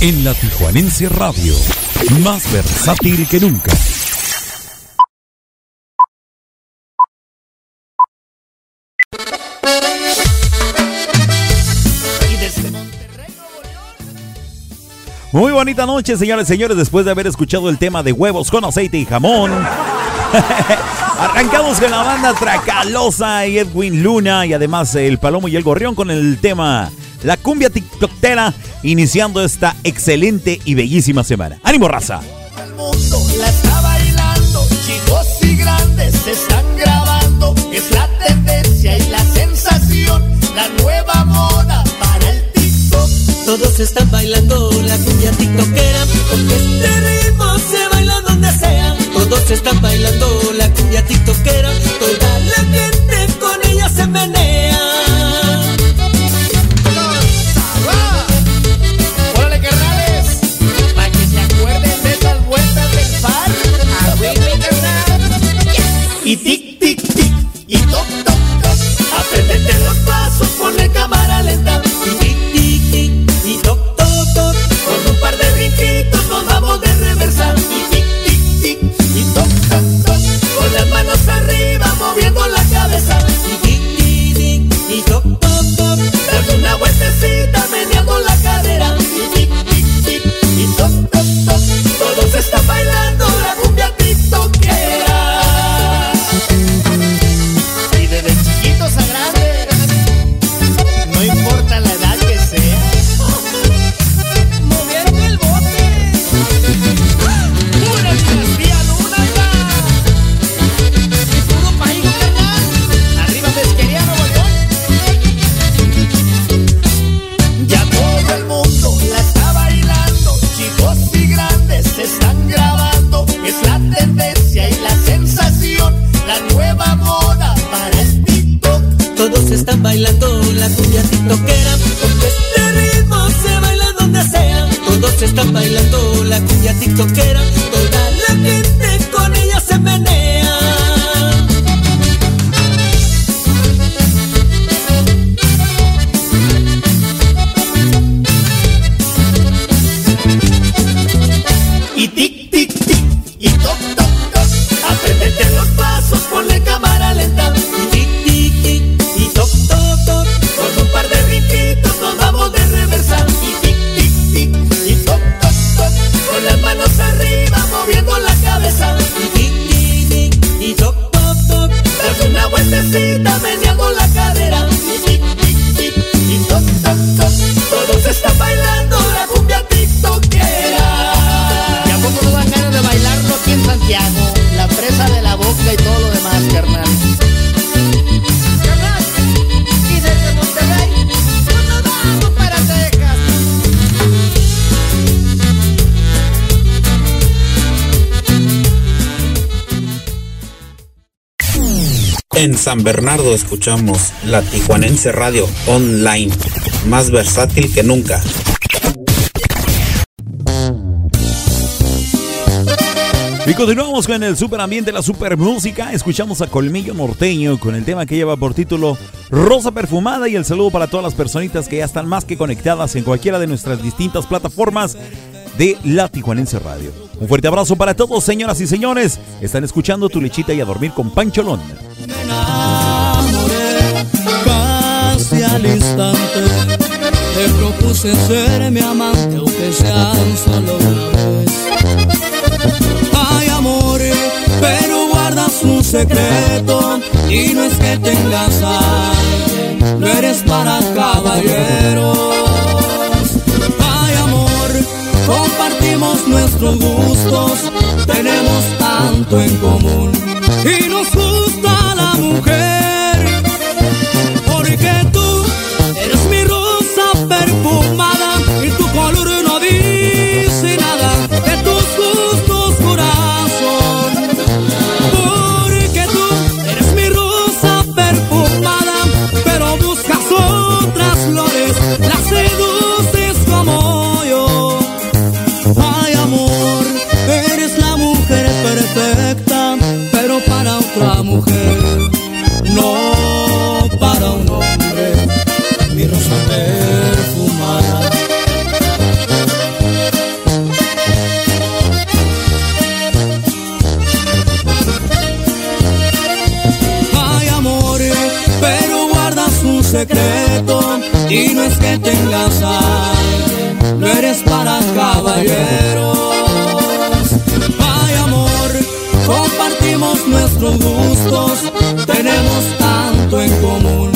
En la Tijuanense Radio, más versátil que nunca. Muy bonita noche, señores y señores, después de haber escuchado el tema de huevos con aceite y jamón. Arrancamos con la banda Tracalosa y Edwin Luna y además el Palomo y el Gorrión con el tema La cumbia tiktokera iniciando esta excelente y bellísima semana. ¡Ánimo, raza! El mundo la está bailando, chicos y grandes se están grabando. Es la tendencia y la sensación, la nueva moda para el TikTok. Todos están bailando la cumbia tiktokera, porque este ritmo se baila donde sea. Todos están bailando la cumbia tiktokera. Toda la gente con ella se menea. ¡Órale, carnales! Para que se acuerden de esas vueltas del far. ¡A mi carnal! Y están bailando la cumbia tiktokera. Porque este ritmo se baila donde sea. Todos están bailando la cumbia tiktokera. Toda la gente San Bernardo escuchamos la Tijuanense Radio Online, más versátil que nunca. Y continuamos con el super ambiente, la super música. Escuchamos a Colmillo Norteño con el tema que lleva por título Rosa Perfumada y el saludo para todas las personitas que ya están más que conectadas en cualquiera de nuestras distintas plataformas de la Tijuanense Radio. Un fuerte abrazo para todos, señoras y señores. Están escuchando Tu Lechita y a Dormir con Pancholón. enamoré casi al instante. Te propuse ser mi amante, aunque sea solo una vez. Ay, amor, pero guardas un secreto y no es que tengas alguien, no eres para caballeros. Nuestros gustos, tenemos tanto en común y nos gusta la mujer. Y no es que tengas a alguien, no eres para caballeros. Ay, amor, compartimos nuestros gustos, tenemos tanto en común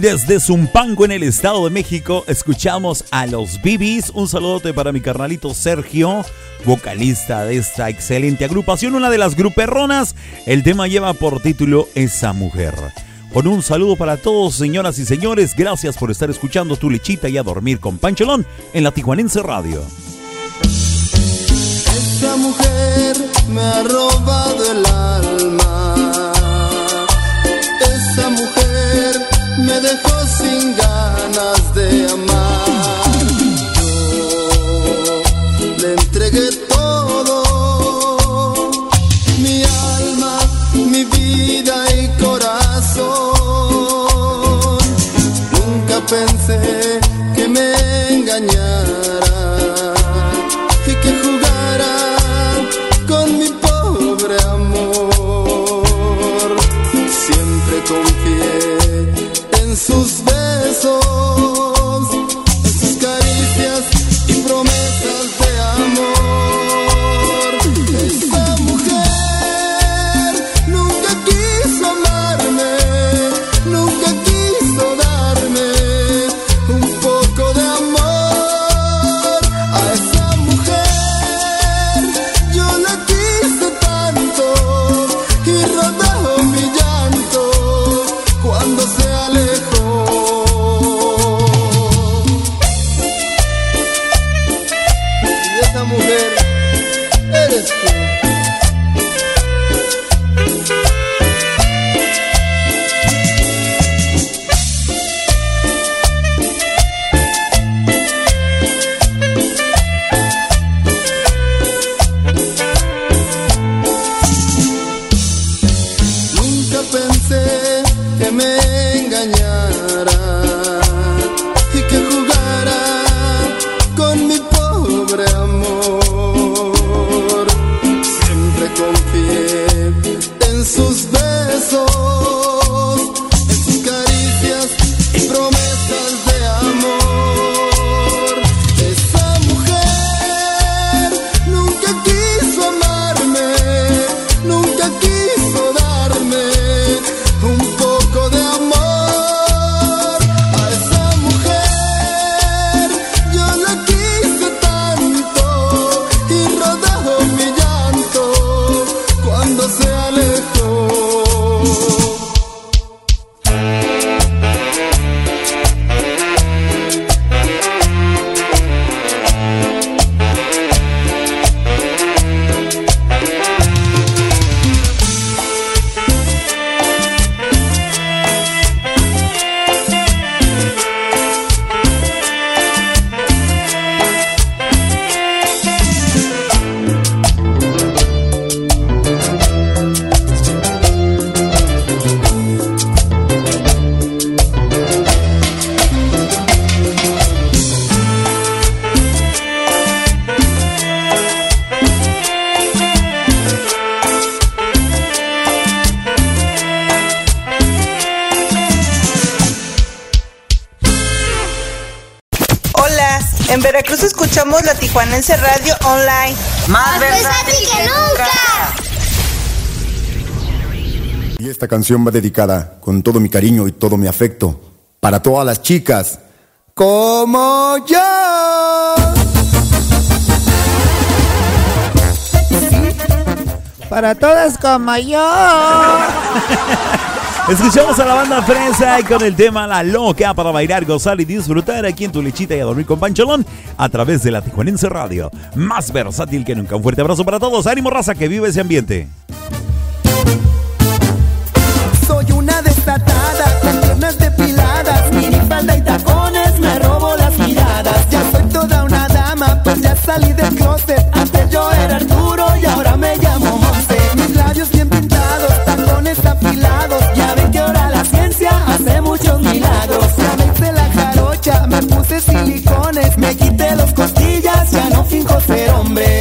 Desde Zumpango en el Estado de México escuchamos a los Bibis. Un saludote para mi carnalito Sergio, vocalista de esta excelente agrupación, una de las gruperronas. El tema lleva por título Esa Mujer. Con un saludo para todos, señoras y señores. Gracias por estar escuchando tu lechita y a dormir con Pancholón en la Tijuanense Radio. Esa mujer me ha robado el alma. Me dejó sin ganas de amar. Yo le entregué Tijuanense Radio Online. Más versátil que nunca. Y esta canción va dedicada con todo mi cariño y todo mi afecto para todas las chicas como yo. Para todas como yo. Escuchamos a la banda Fresa y con el tema La Loca para bailar, gozar y disfrutar aquí en tu lechita y a dormir con Pancholón a través de la Tijuanense Radio. Más versátil que nunca. Un fuerte abrazo para todos. Ánimo, raza, que vive ese ambiente. Soy una desatada, con piernas depiladas, y tacones, me robo las miradas. Ya soy toda una dama, pues ya salí del closet. Antes yo era Arturo y ahora me llamo Monse. Mis labios bien pintados, tacones afilados. Ya ven que ahora la ciencia hace muchos milagros. Me hice la jarocha, me puse silicones, me quité dos costillas, ya no finjo ser hombre.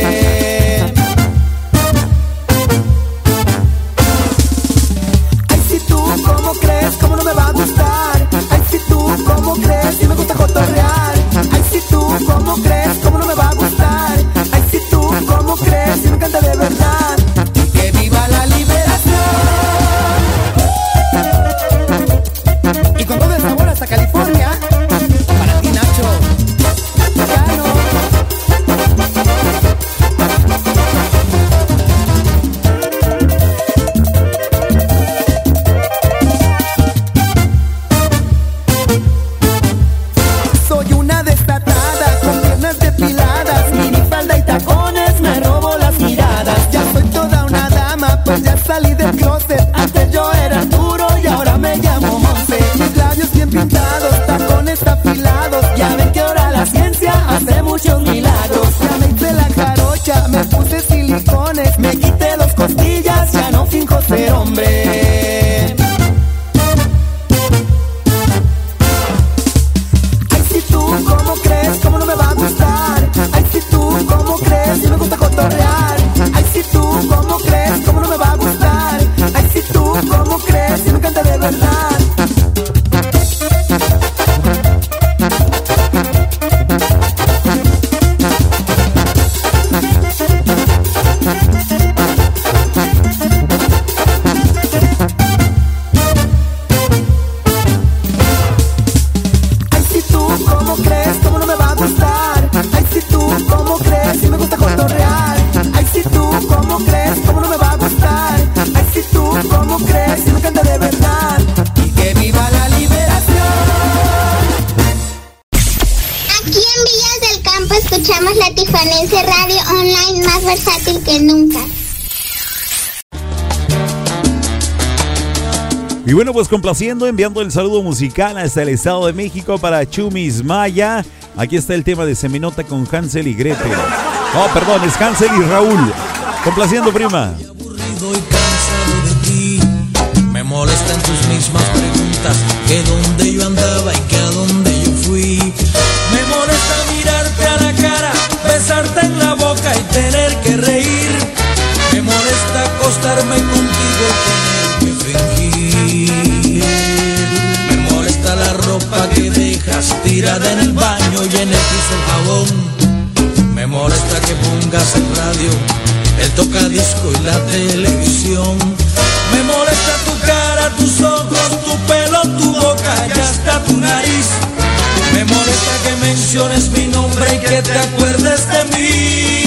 pues complaciendo, enviando el saludo musical hasta el Estado de México para Chumis Maya. Aquí está el tema de Seminota con Hansel y Gretel. Oh, perdón, es Hansel y Raúl. Complaciendo, prima. Me molestan tus mismas preguntas dónde pongas el radio, el tocadisco y la televisión. Me molesta tu cara, tus ojos, tu pelo, tu boca y hasta tu nariz. Me molesta que menciones mi nombre y que te acuerdes de mí.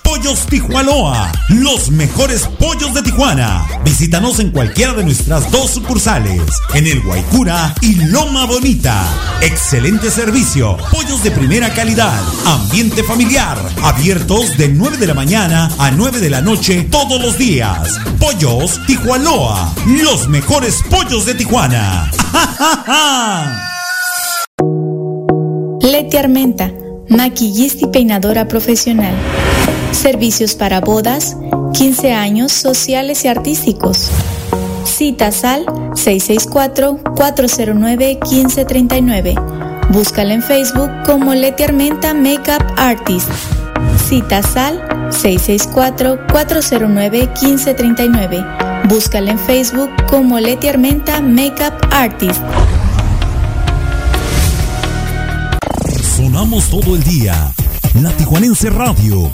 Pollos Tijuanoa, los mejores pollos de Tijuana. Visítanos en cualquiera de nuestras dos sucursales, en el Guaycura y Loma Bonita. Excelente servicio, pollos de primera calidad, ambiente familiar, abiertos de 9 de la mañana a 9 de la noche todos los días. Pollos Tijuanoa, los mejores pollos de Tijuana. Leti Armenta, maquillista y peinadora profesional. Servicios para bodas, 15 años sociales y artísticos. Citas al 664-409-1539. Búscala en Facebook como Leti Armenta Makeup Artist. Citas al 664-409-1539. Búscala en Facebook como Leti Armenta Makeup Artist. Sonamos todo el día. La Tijuanense Radio,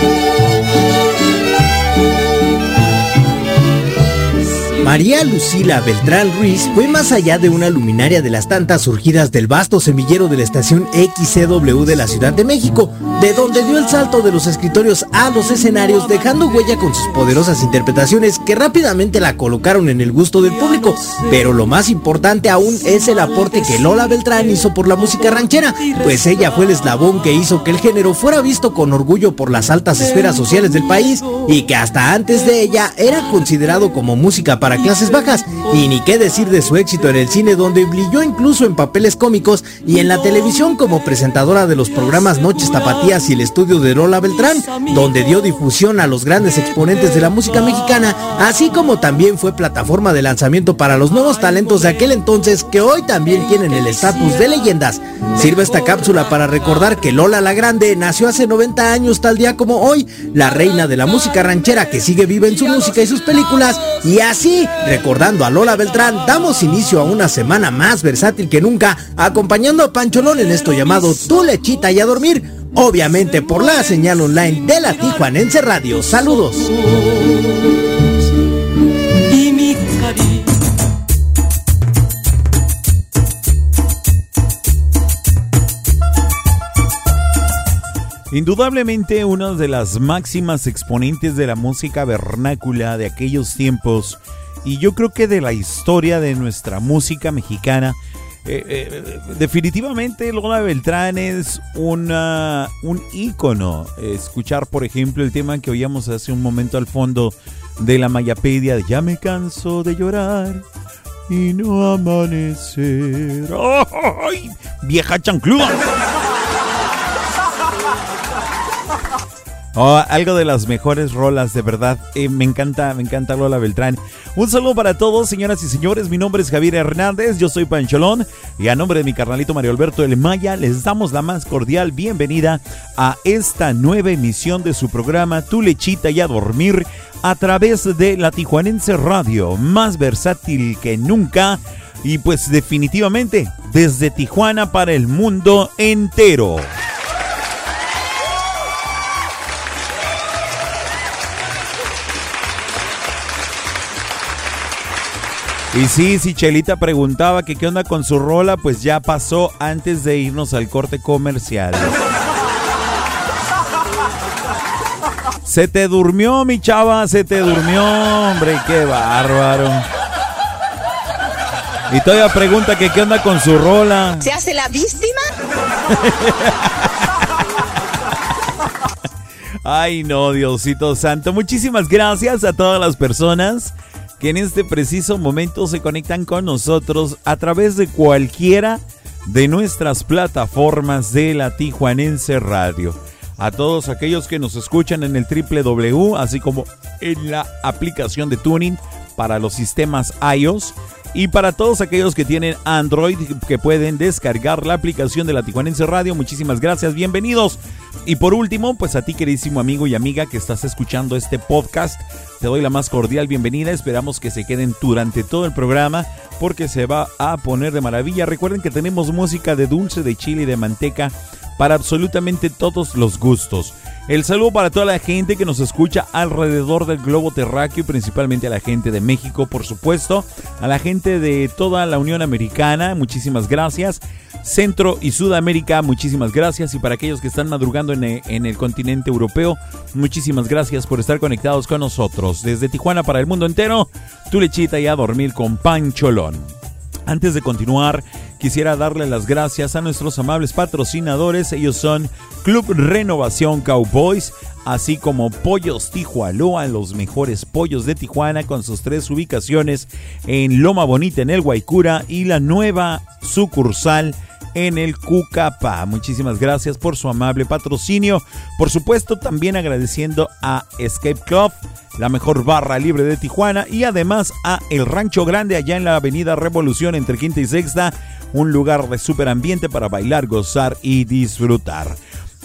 timeless María Lucila Beltrán Ruiz fue más allá de una luminaria de las tantas surgidas del vasto semillero de la estación XCW de la Ciudad de México, de donde dio el salto de los escritorios a los escenarios, dejando huella con sus poderosas interpretaciones que rápidamente la colocaron en el gusto del público. Pero lo más importante aún es el aporte que Lola Beltrán hizo por la música ranchera, pues ella fue el eslabón que hizo que el género fuera visto con orgullo por las altas esferas sociales del país y que hasta antes de ella era considerado como música para clases bajas. Y ni qué decir de su éxito en el cine donde brilló incluso en papeles cómicos y en la televisión como presentadora de los programas Noches Tapatías y el estudio de Lola Beltrán, donde dio difusión a los grandes exponentes de la música mexicana, así como también fue plataforma de lanzamiento para los nuevos talentos de aquel entonces que hoy también tienen el estatus de leyendas. Sirve esta cápsula para recordar que Lola la Grande nació hace 90 años tal día como hoy, la reina de la música ranchera que sigue viva en su música y sus películas, y así, recordando a Lola Beltrán, damos inicio a una semana más versátil que nunca, acompañando a Pancholón en esto llamado Tu Lechita y a Dormir, obviamente por la señal online de la Tijuanense Radio. Saludos. Indudablemente una de las máximas exponentes de la música vernácula de aquellos tiempos y yo creo que de la historia de nuestra música mexicana. Eh, eh, definitivamente Lola Beltrán es una, un ícono. Escuchar, por ejemplo, el tema que oíamos hace un momento al fondo de la Mayapedia de Ya me canso de llorar y no amanecer. ¡Ay! Vieja chancluda. Oh, algo de las mejores rolas, de verdad. Eh, me encanta, me encanta Lola Beltrán. Un saludo para todos, señoras y señores. Mi nombre es Javier Hernández, yo soy Pancholón. Y a nombre de mi carnalito Mario Alberto El Maya, les damos la más cordial bienvenida a esta nueva emisión de su programa Tu Lechita y a Dormir a través de la Tijuanense Radio, más versátil que nunca. Y pues definitivamente, desde Tijuana para el mundo entero. Y sí, si Chelita preguntaba que qué onda con su rola, pues ya pasó antes de irnos al corte comercial. Se te durmió, mi chava, se te durmió, hombre, qué bárbaro. Y todavía pregunta que qué onda con su rola. ¿Se hace la víctima? Ay, no, Diosito Santo. Muchísimas gracias a todas las personas que en este preciso momento se conectan con nosotros a través de cualquiera de nuestras plataformas de la Tijuanense Radio. A todos aquellos que nos escuchan en el www, así como en la aplicación de Tuning para los sistemas iOS y para todos aquellos que tienen Android que pueden descargar la aplicación de la Tijuanense Radio. Muchísimas gracias, bienvenidos. Y por último, pues a ti queridísimo amigo y amiga que estás escuchando este podcast, te doy la más cordial bienvenida. Esperamos que se queden durante todo el programa porque se va a poner de maravilla. Recuerden que tenemos música de dulce, de chile y de manteca para absolutamente todos los gustos. El saludo para toda la gente que nos escucha alrededor del globo terráqueo, principalmente a la gente de México, por supuesto, a la gente de toda la Unión Americana, muchísimas gracias. Centro y Sudamérica, muchísimas gracias. Y para aquellos que están madrugando en el, en el continente europeo, muchísimas gracias por estar conectados con nosotros. Desde Tijuana para el mundo entero, tu lechita y a dormir con Pancholón. Antes de continuar, quisiera darle las gracias a nuestros amables patrocinadores. Ellos son Club Renovación Cowboys, así como Pollos Tijualoa, los mejores pollos de Tijuana, con sus tres ubicaciones en Loma Bonita, en el Guaycura, y la nueva sucursal en el Cucapá. Muchísimas gracias por su amable patrocinio. Por supuesto, también agradeciendo a Escape Club, la mejor barra libre de Tijuana, y además a El Rancho Grande, allá en la Avenida Revolución entre Quinta y Sexta, un lugar de super ambiente para bailar, gozar y disfrutar.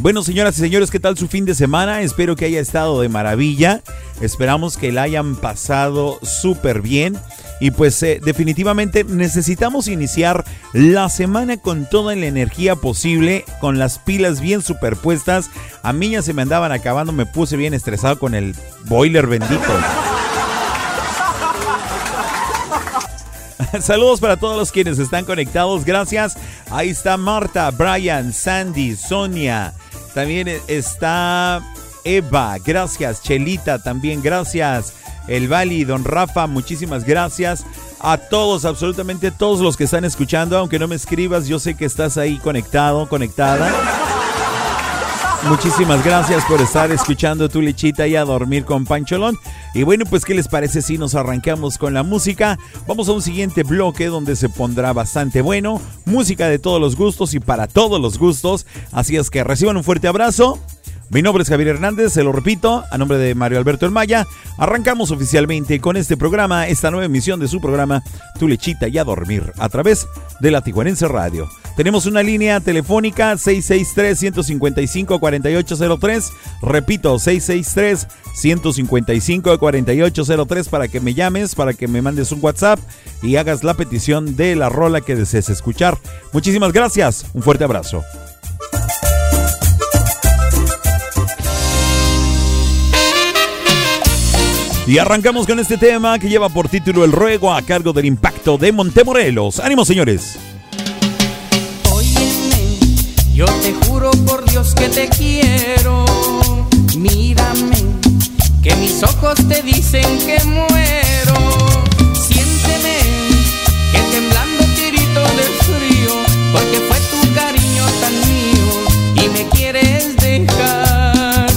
Bueno, señoras y señores, ¿qué tal su fin de semana? Espero que haya estado de maravilla. Esperamos que la hayan pasado súper bien. Y pues eh, definitivamente necesitamos iniciar la semana con toda la energía posible, con las pilas bien superpuestas. A mí ya se me andaban acabando, me puse bien estresado con el boiler bendito. Saludos para todos los quienes están conectados, gracias. Ahí está Marta, Brian, Sandy, Sonia. También está Eva, gracias. Chelita, también gracias. El Bali, Don Rafa, muchísimas gracias. A todos, absolutamente todos los que están escuchando, aunque no me escribas, yo sé que estás ahí conectado, conectada. Muchísimas gracias por estar escuchando tu lechita y a dormir con Pancholón. Y bueno, pues ¿qué les parece si nos arrancamos con la música? Vamos a un siguiente bloque donde se pondrá bastante bueno. Música de todos los gustos y para todos los gustos. Así es que reciban un fuerte abrazo. Mi nombre es Javier Hernández, se lo repito, a nombre de Mario Alberto El Maya, arrancamos oficialmente con este programa, esta nueva emisión de su programa Tu Lechita y a Dormir, a través de la Tijuanense Radio. Tenemos una línea telefónica 663-155-4803, repito, 663-155-4803 para que me llames, para que me mandes un WhatsApp y hagas la petición de la rola que desees escuchar. Muchísimas gracias, un fuerte abrazo. Y arrancamos con este tema que lleva por título El Ruego a cargo del impacto de Montemorelos. ¡Ánimo, señores! Óyeme, yo te juro por Dios que te quiero. Mírame, que mis ojos te dicen que muero. Siénteme, que temblando tirito de frío, porque fue tu cariño tan mío y me quieres dejar.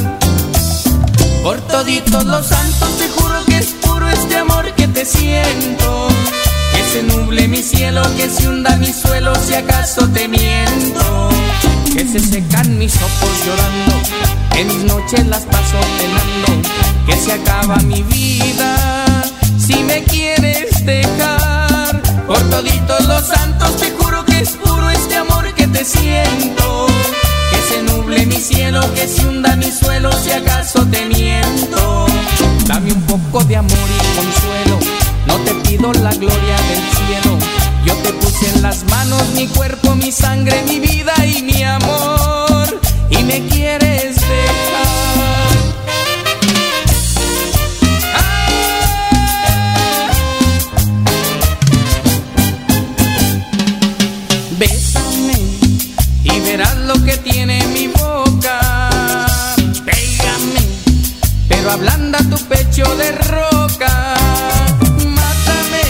Por toditos los santos te este amor que te siento. Que se nuble mi cielo, que se hunda mi suelo si acaso te miento. Que se secan mis ojos llorando, que mis noches las paso penando, que se acaba mi vida si me quieres dejar. Por toditos los santos te juro que es puro este amor que te siento. Que se nuble mi cielo, que se hunda mi suelo si acaso te miento. Dame un poco de amor y consuelo, no te pido la gloria del cielo. Yo te puse en las manos mi cuerpo, mi sangre, mi vida y mi amor. Y me quieres. Ablanda tu pecho de roca. Mátame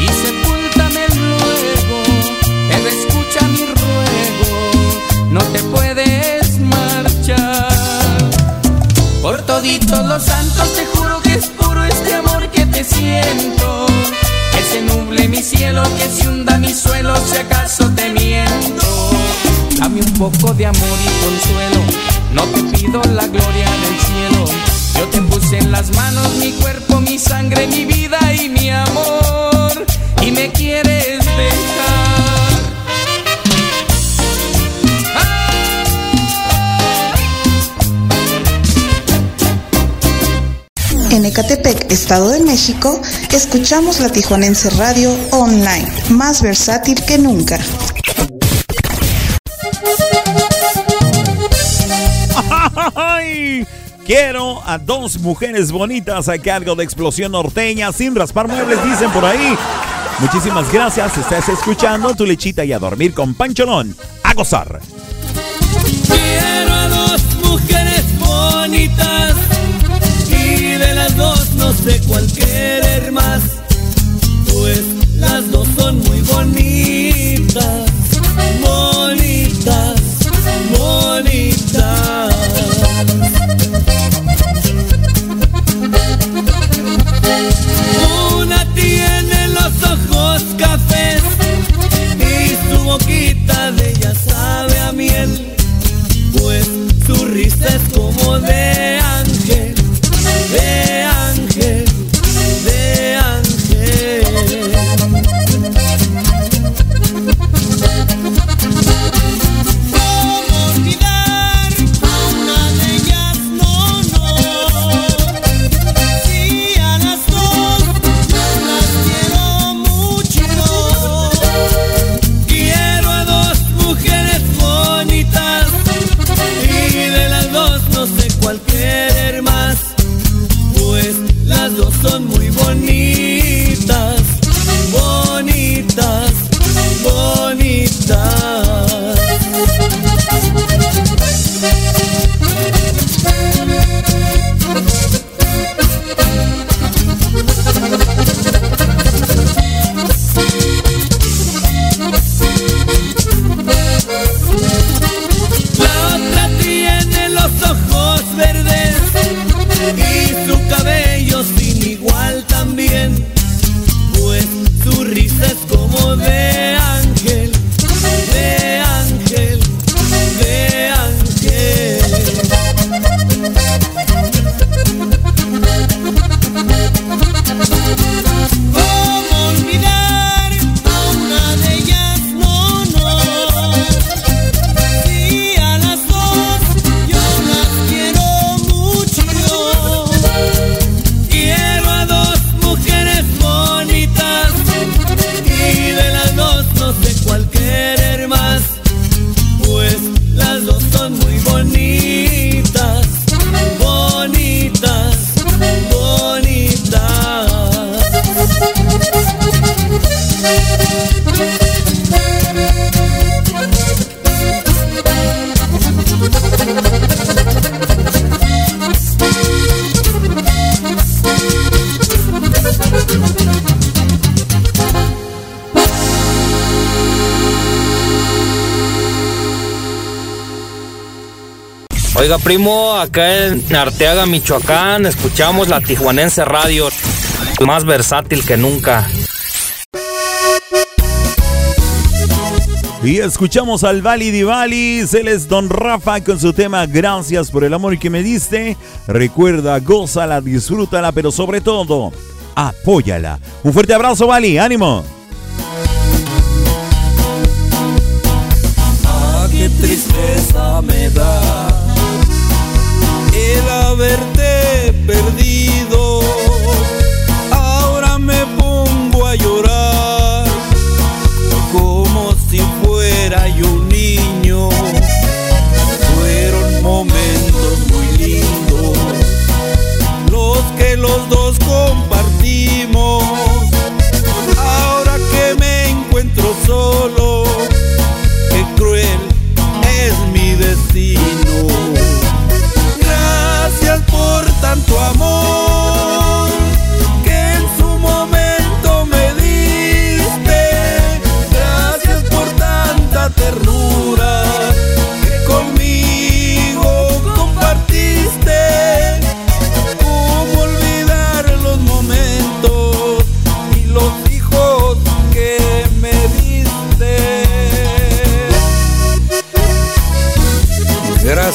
y sepúltame luego. Pero escucha mi ruego, no te puedes marchar. Por toditos los santos te juro que es puro este amor que te siento. Que se nuble mi cielo, que se hunda mi suelo si acaso te miento. Dame un poco de amor y consuelo, no te pido la gloria del cielo. Yo te puse en las manos mi cuerpo, mi sangre, mi vida y mi amor. Y me quieres dejar. En Ecatepec, Estado de México, escuchamos la Tijuanense Radio Online, más versátil que nunca. Quiero a dos mujeres bonitas a cargo de Explosión Norteña sin raspar muebles, dicen por ahí. Muchísimas gracias, estás escuchando tu lechita y a dormir con Pancholón. A gozar. Quiero a dos mujeres bonitas y de las dos no sé cuál querer más, pues las dos son muy bonitas, bonitas. Es Oiga, primo, acá en Arteaga, Michoacán, escuchamos la Tijuanense Radio, más versátil que nunca. Y escuchamos al Vali Di Vali, él es Don Rafa con su tema Gracias por el amor que me diste. Recuerda, gózala, disfrútala, pero sobre todo, apóyala. Un fuerte abrazo, Vali, ánimo. Ah, qué tristeza me da el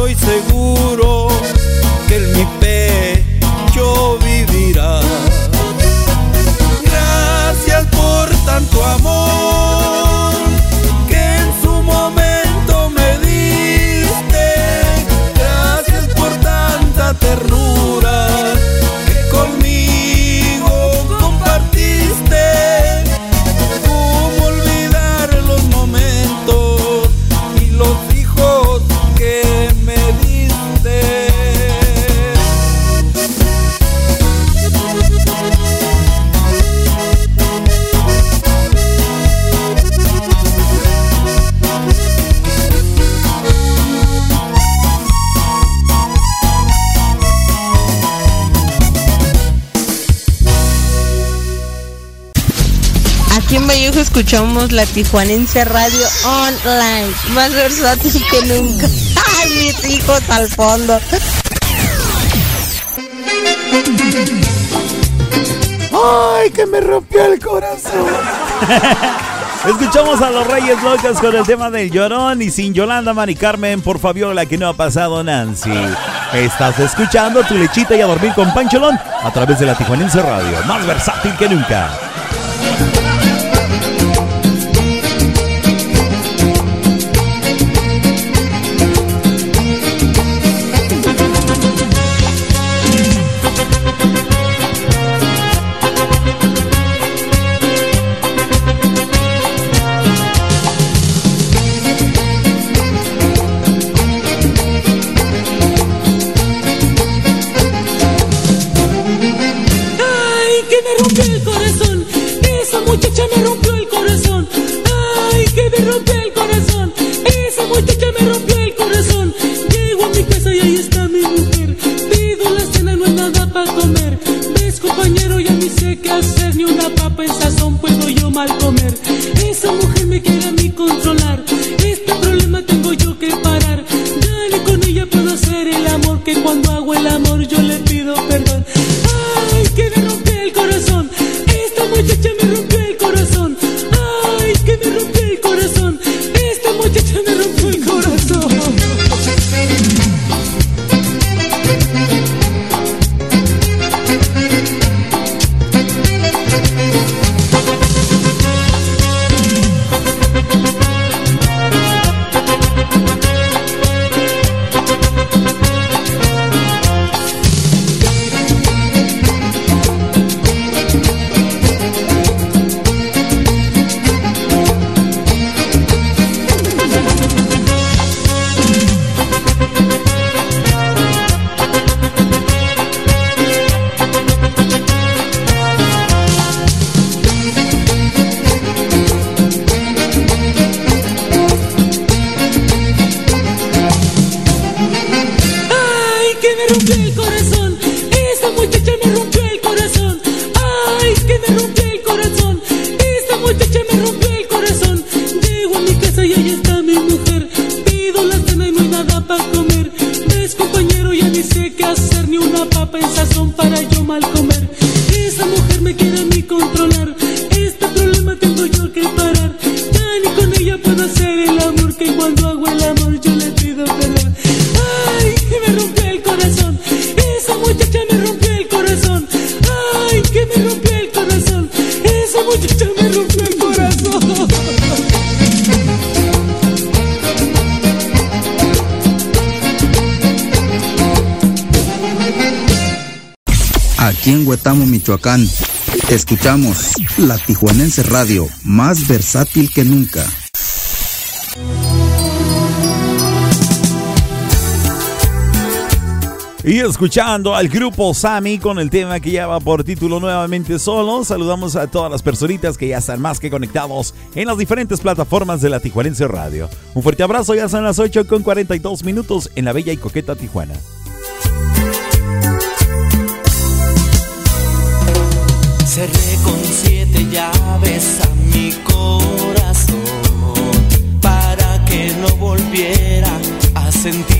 Cosa estoy escuchamos la Tijuanense Radio Online, más versátil que nunca. ¡Ay, mis hijos al fondo! ¡Ay, que me rompió el corazón! Escuchamos a los Reyes Locos con el tema del llorón y sin Yolanda, Mari Carmen, por Fabiola que no ha pasado Nancy. Estás escuchando tu lechita y a dormir con Pancholón a través de la Tijuanense Radio, más versátil que nunca. Escuchamos la Tijuanense Radio, más versátil que nunca. Y escuchando al grupo Sami con el tema que lleva por título nuevamente solo, saludamos a todas las personitas que ya están más que conectados en las diferentes plataformas de la Tijuanense Radio. Un fuerte abrazo, ya son las 8 con 42 minutos en la bella y coqueta Tijuana. Cerré con siete llaves a mi corazón para que no volviera a sentir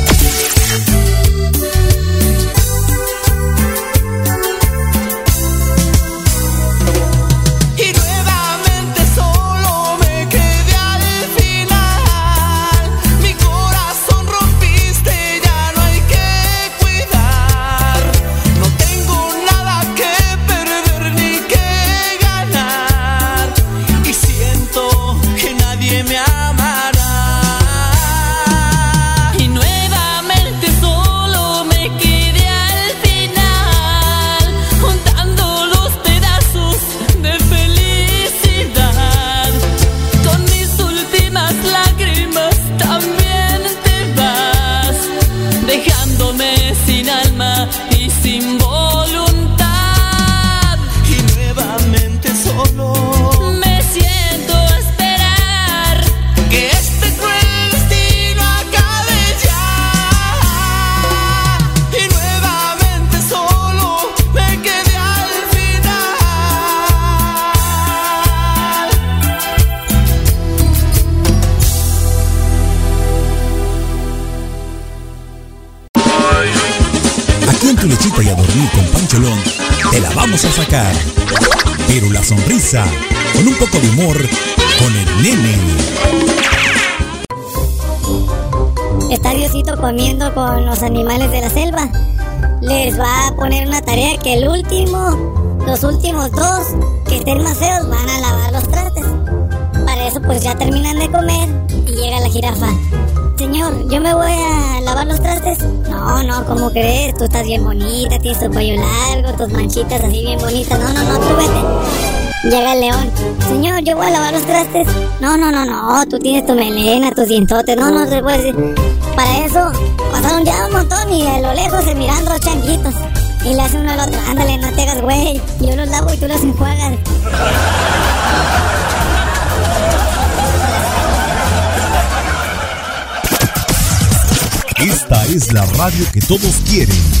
Bien bonita, tienes tu cuello largo, tus manchitas así bien bonitas. No, no, no, tú vete. Llega el león. Señor, yo voy a lavar los trastes. No, no, no, no. Tú tienes tu melena, tus dientotes. No, no se puede decir. Para eso pasaron ya un montón y a lo lejos se miran dos changuitos. y le hace uno al otro. Ándale, no te hagas güey. Yo los lavo y tú los enjuagas. Esta es la radio que todos quieren.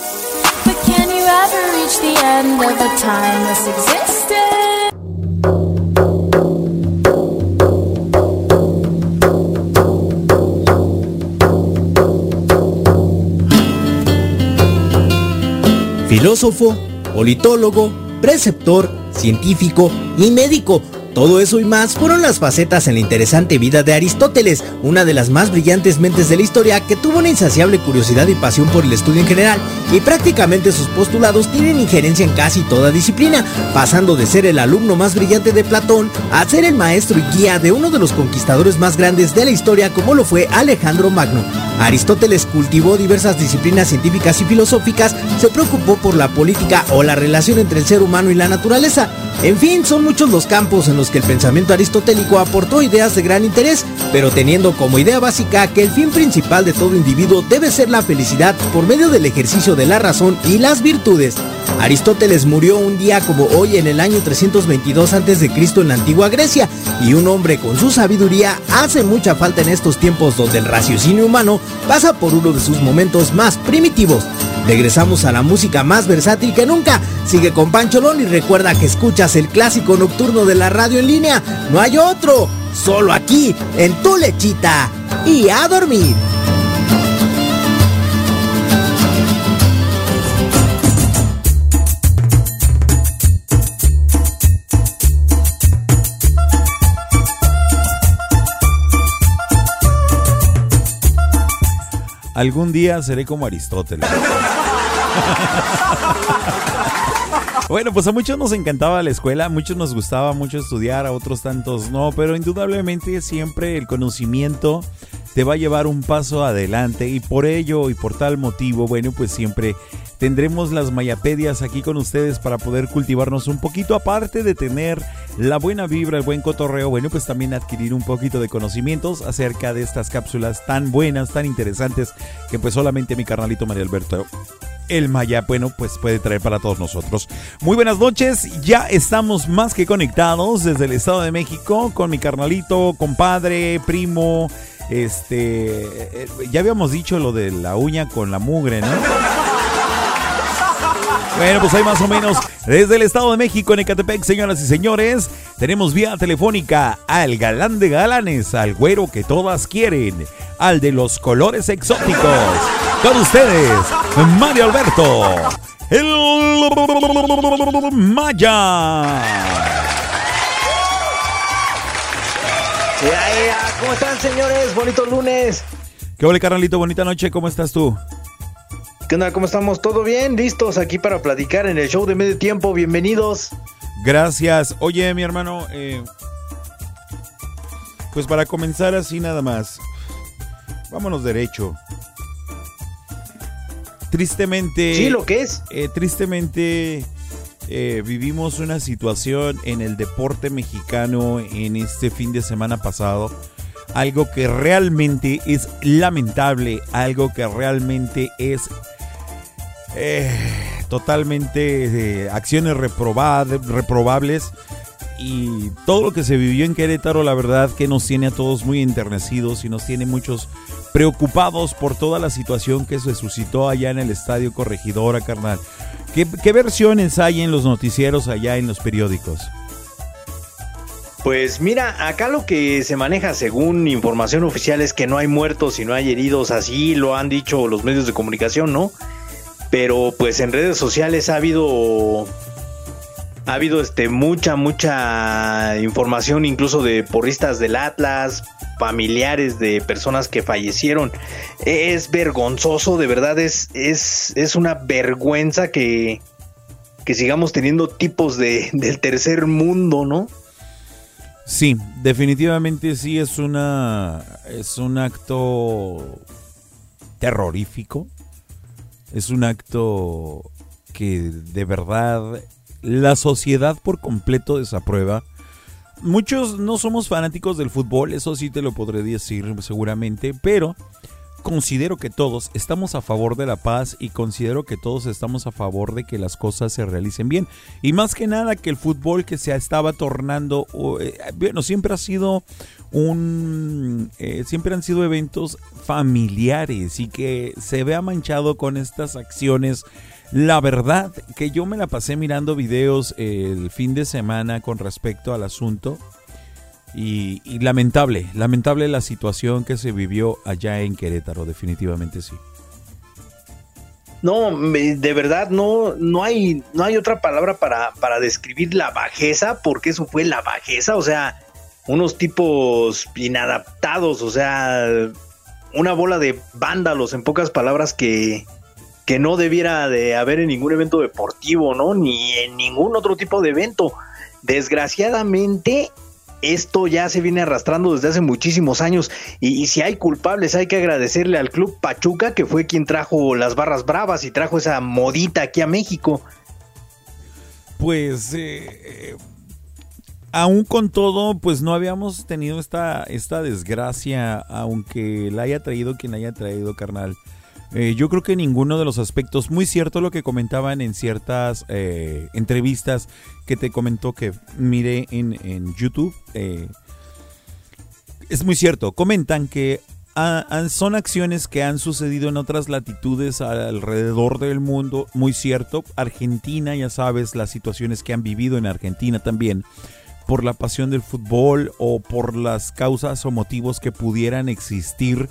End of a timeless existence? Filósofo, politólogo, preceptor, científico y médico. Todo eso y más fueron las facetas en la interesante vida de Aristóteles, una de las más brillantes mentes de la historia que tuvo una insaciable curiosidad y pasión por el estudio en general, y prácticamente sus postulados tienen injerencia en casi toda disciplina, pasando de ser el alumno más brillante de Platón a ser el maestro y guía de uno de los conquistadores más grandes de la historia como lo fue Alejandro Magno. Aristóteles cultivó diversas disciplinas científicas y filosóficas, se preocupó por la política o la relación entre el ser humano y la naturaleza. En fin, son muchos los campos en los que el pensamiento aristotélico aportó ideas de gran interés, pero teniendo como idea básica que el fin principal de todo individuo debe ser la felicidad por medio del ejercicio de la razón y las virtudes. Aristóteles murió un día como hoy en el año 322 a.C. en la antigua Grecia, y un hombre con su sabiduría hace mucha falta en estos tiempos donde el raciocinio humano pasa por uno de sus momentos más primitivos. Regresamos a la música más versátil que nunca. Sigue con Pancholón y recuerda que escuchas el clásico nocturno de la radio en línea. No hay otro, solo aquí, en tu lechita. Y a dormir. Algún día seré como Aristóteles. Bueno, pues a muchos nos encantaba la escuela, a muchos nos gustaba mucho estudiar, a otros tantos no, pero indudablemente siempre el conocimiento te va a llevar un paso adelante y por ello y por tal motivo, bueno, pues siempre tendremos las mayapedias aquí con ustedes para poder cultivarnos un poquito, aparte de tener la buena vibra, el buen cotorreo, bueno, pues también adquirir un poquito de conocimientos acerca de estas cápsulas tan buenas, tan interesantes, que pues solamente mi carnalito María Alberto el Maya, bueno, pues puede traer para todos nosotros. Muy buenas noches, ya estamos más que conectados desde el Estado de México con mi carnalito, compadre, primo, este, eh, ya habíamos dicho lo de la uña con la mugre, ¿no? Bueno, pues hay más o menos desde el Estado de México en Ecatepec, señoras y señores, tenemos vía telefónica al galán de galanes, al güero que todas quieren, al de los colores exóticos. Con ustedes, Mario Alberto, el Maya. ¿Cómo están, señores? Bonito lunes. ¿Qué hola, carnalito? Bonita noche, ¿cómo estás tú? ¿Qué onda? ¿Cómo estamos? ¿Todo bien? ¿Listos aquí para platicar en el show de medio tiempo? Bienvenidos. Gracias. Oye, mi hermano, eh, pues para comenzar así nada más, vámonos derecho. Tristemente. Sí, lo que es. Eh, tristemente eh, vivimos una situación en el deporte mexicano en este fin de semana pasado. Algo que realmente es lamentable, algo que realmente es eh, totalmente eh, acciones reprobables. Y todo lo que se vivió en Querétaro, la verdad que nos tiene a todos muy enternecidos y nos tiene muchos preocupados por toda la situación que se suscitó allá en el Estadio Corregidora, carnal. ¿Qué, qué versiones hay en los noticieros allá en los periódicos? Pues mira, acá lo que se maneja según información oficial es que no hay muertos y no hay heridos, así lo han dicho los medios de comunicación, ¿no? Pero pues en redes sociales ha habido ha habido este mucha mucha información incluso de porristas del Atlas, familiares de personas que fallecieron. Es vergonzoso, de verdad es es es una vergüenza que que sigamos teniendo tipos de, del tercer mundo, ¿no? Sí, definitivamente sí es una es un acto terrorífico. Es un acto que de verdad la sociedad por completo desaprueba. Muchos no somos fanáticos del fútbol, eso sí te lo podré decir seguramente, pero considero que todos estamos a favor de la paz y considero que todos estamos a favor de que las cosas se realicen bien. Y más que nada que el fútbol que se estaba tornando, eh, bueno, siempre ha sido un, eh, siempre han sido eventos familiares y que se vea manchado con estas acciones. La verdad que yo me la pasé mirando videos el fin de semana con respecto al asunto y, lamentable, lamentable la situación que se vivió allá en Querétaro, definitivamente sí. No, de verdad no, no hay, no hay otra palabra para, para describir la bajeza, porque eso fue la bajeza, o sea, unos tipos inadaptados, o sea, una bola de vándalos, en pocas palabras, que, que no debiera de haber en ningún evento deportivo, ¿no? Ni en ningún otro tipo de evento. Desgraciadamente, esto ya se viene arrastrando desde hace muchísimos años y, si hay culpables hay que agradecerle al club Pachuca que fue quien trajo las barras bravas y trajo esa modita aquí a México. Pues eh, aún con todo, pues no habíamos tenido esta, esta desgracia, aunque la haya traído quien la haya traído, carnal. Eh, yo creo que ninguno de los aspectos, muy cierto lo que comentaban en ciertas eh, entrevistas que te comentó que miré en, YouTube, eh, es muy cierto, comentan que son acciones que han sucedido en otras latitudes alrededor del mundo, muy cierto, Argentina, ya sabes, las situaciones que han vivido en Argentina también por la pasión del fútbol o por las causas o motivos que pudieran existir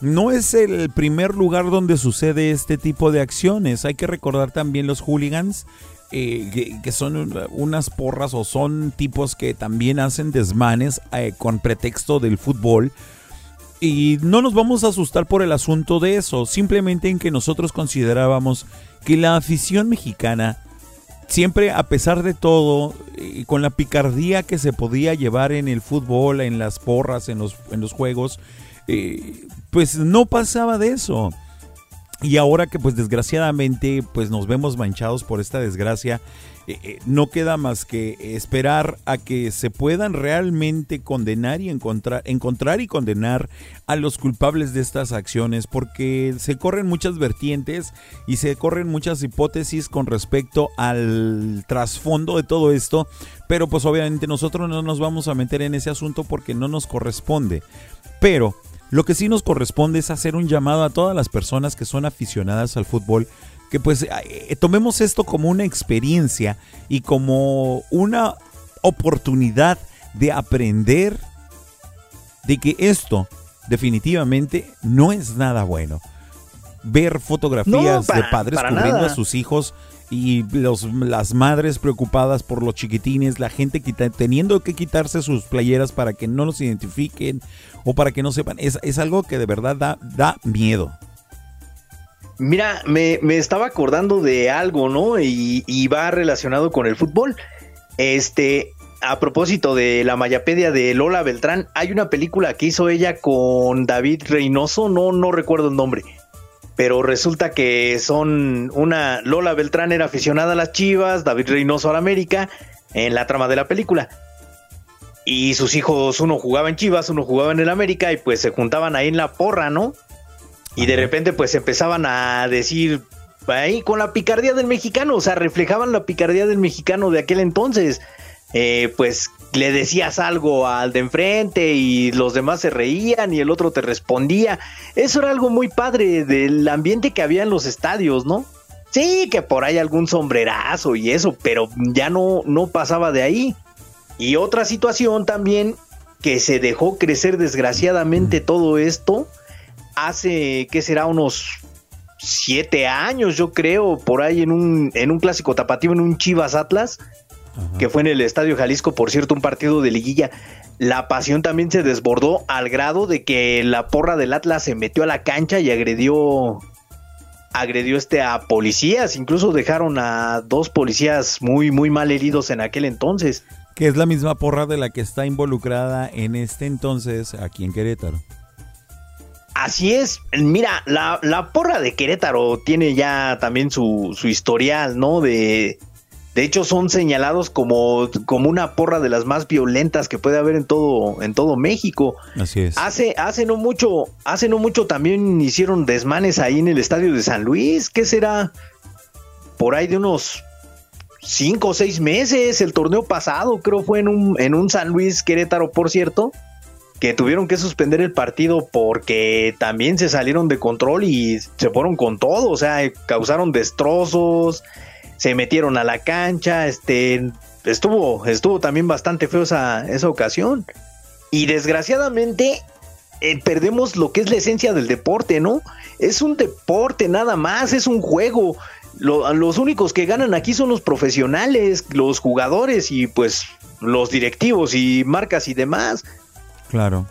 no es el primer lugar donde sucede este tipo de acciones. Hay que recordar también los hooligans, eh, que, son unas porras o son tipos que también hacen desmanes eh, con pretexto del fútbol. Y no nos vamos a asustar por el asunto de eso, simplemente en que nosotros considerábamos que la afición mexicana, siempre a pesar de todo, y con la picardía que se podía llevar en el fútbol, en las porras, en los, en los juegos, eh, pues no pasaba de eso. Y ahora que pues desgraciadamente pues nos vemos manchados por esta desgracia, eh, eh, no queda más que esperar a que se puedan realmente condenar y encontrar, encontrar y condenar a los culpables de estas acciones, porque se corren muchas vertientes y se corren muchas hipótesis con respecto al trasfondo de todo esto, pero pues obviamente nosotros no nos vamos a meter en ese asunto porque no nos corresponde. Pero lo que sí nos corresponde es hacer un llamado a todas las personas que son aficionadas al fútbol, que pues eh, tomemos esto como una experiencia y como una oportunidad de aprender de que esto definitivamente no es nada bueno. Ver fotografías de padres cubriendo a sus hijos y los, las madres preocupadas por los chiquitines, la gente teniendo que quitarse sus playeras para que no los identifiquen o para que no sepan, es, es algo que de verdad da, da miedo. Mira, me, estaba acordando de algo, ¿no? Y, y, va relacionado con el fútbol. Este, a propósito de la Mayapedia de Lola Beltrán, hay una película que hizo ella con David Reynoso, no, no recuerdo el nombre pero resulta que son una Lola Beltrán era aficionada a las Chivas, David Reynoso a la América en la trama de la película. Y sus hijos, uno jugaba en Chivas, uno jugaba en el América y pues se juntaban ahí en la porra, ¿no? Y de repente pues empezaban a decir ahí con la picardía del mexicano, o sea, reflejaban la picardía del mexicano de aquel entonces. Eh, pues le decías algo al de enfrente y los demás se reían y el otro te respondía. Eso era algo muy padre del ambiente que había en los estadios, ¿no? Sí, que por ahí algún sombrerazo y eso, pero ya no, no pasaba de ahí. Y otra situación también que se dejó crecer desgraciadamente todo esto hace, ¿qué será? Unos siete años, yo creo, por ahí en un, en un clásico tapativo, en un Chivas Atlas que fue en el Estadio Jalisco, por cierto, un partido de liguilla. La pasión también se desbordó al grado de que la porra del Atlas se metió a la cancha y agredió agredió este a policías, incluso dejaron a dos policías muy muy mal heridos en aquel entonces. Que es la misma porra de la que está involucrada en este entonces aquí en Querétaro. Así es, mira, la, la porra de Querétaro tiene ya también su, su historial, ¿no? De, de hecho, son señalados como, como una porra de las más violentas que puede haber en todo, en todo México. Así es. Hace, hace no mucho, hace no mucho también hicieron desmanes ahí en el estadio de San Luis. ¿Qué será? Por ahí de unos cinco o seis meses. El torneo pasado, creo fue en un, en un San Luis Querétaro, por cierto. Que tuvieron que suspender el partido porque también se salieron de control y se fueron con todo. O sea, causaron destrozos se metieron a la cancha, este, estuvo, estuvo también bastante feo esa, esa ocasión. Y desgraciadamente eh, perdemos lo que es la esencia del deporte, ¿no? Es un deporte nada más, es un juego. Los únicos que ganan aquí son los profesionales, los jugadores y pues los directivos y marcas y demás. Claro.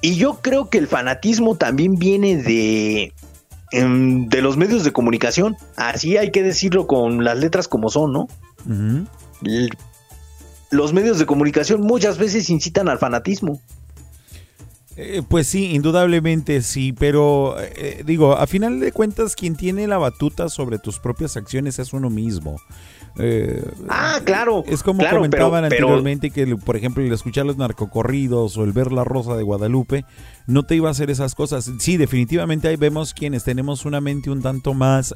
Y yo creo que el fanatismo también viene de, em, de los medios de comunicación. Así hay que decirlo con las letras como son, ¿no? Los medios de comunicación muchas veces incitan al fanatismo. Eh, pues sí, indudablemente sí, pero eh, digo, a final de cuentas quien tiene la batuta sobre tus propias acciones es uno mismo. Eh, Ah, claro. es como claro, comentaban pero- pero- anteriormente que, por ejemplo, el escuchar los narcocorridos o el ver La Rosa de Guadalupe no te iba a hacer esas cosas. Sí, definitivamente ahí vemos quienes tenemos una mente un tanto más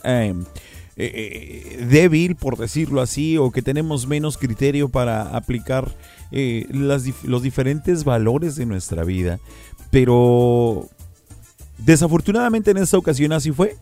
eh, eh, débil, por decirlo así, o que tenemos menos criterio para aplicar eh, los diferentes valores de nuestra vida. Pero desafortunadamente en esta ocasión así fue.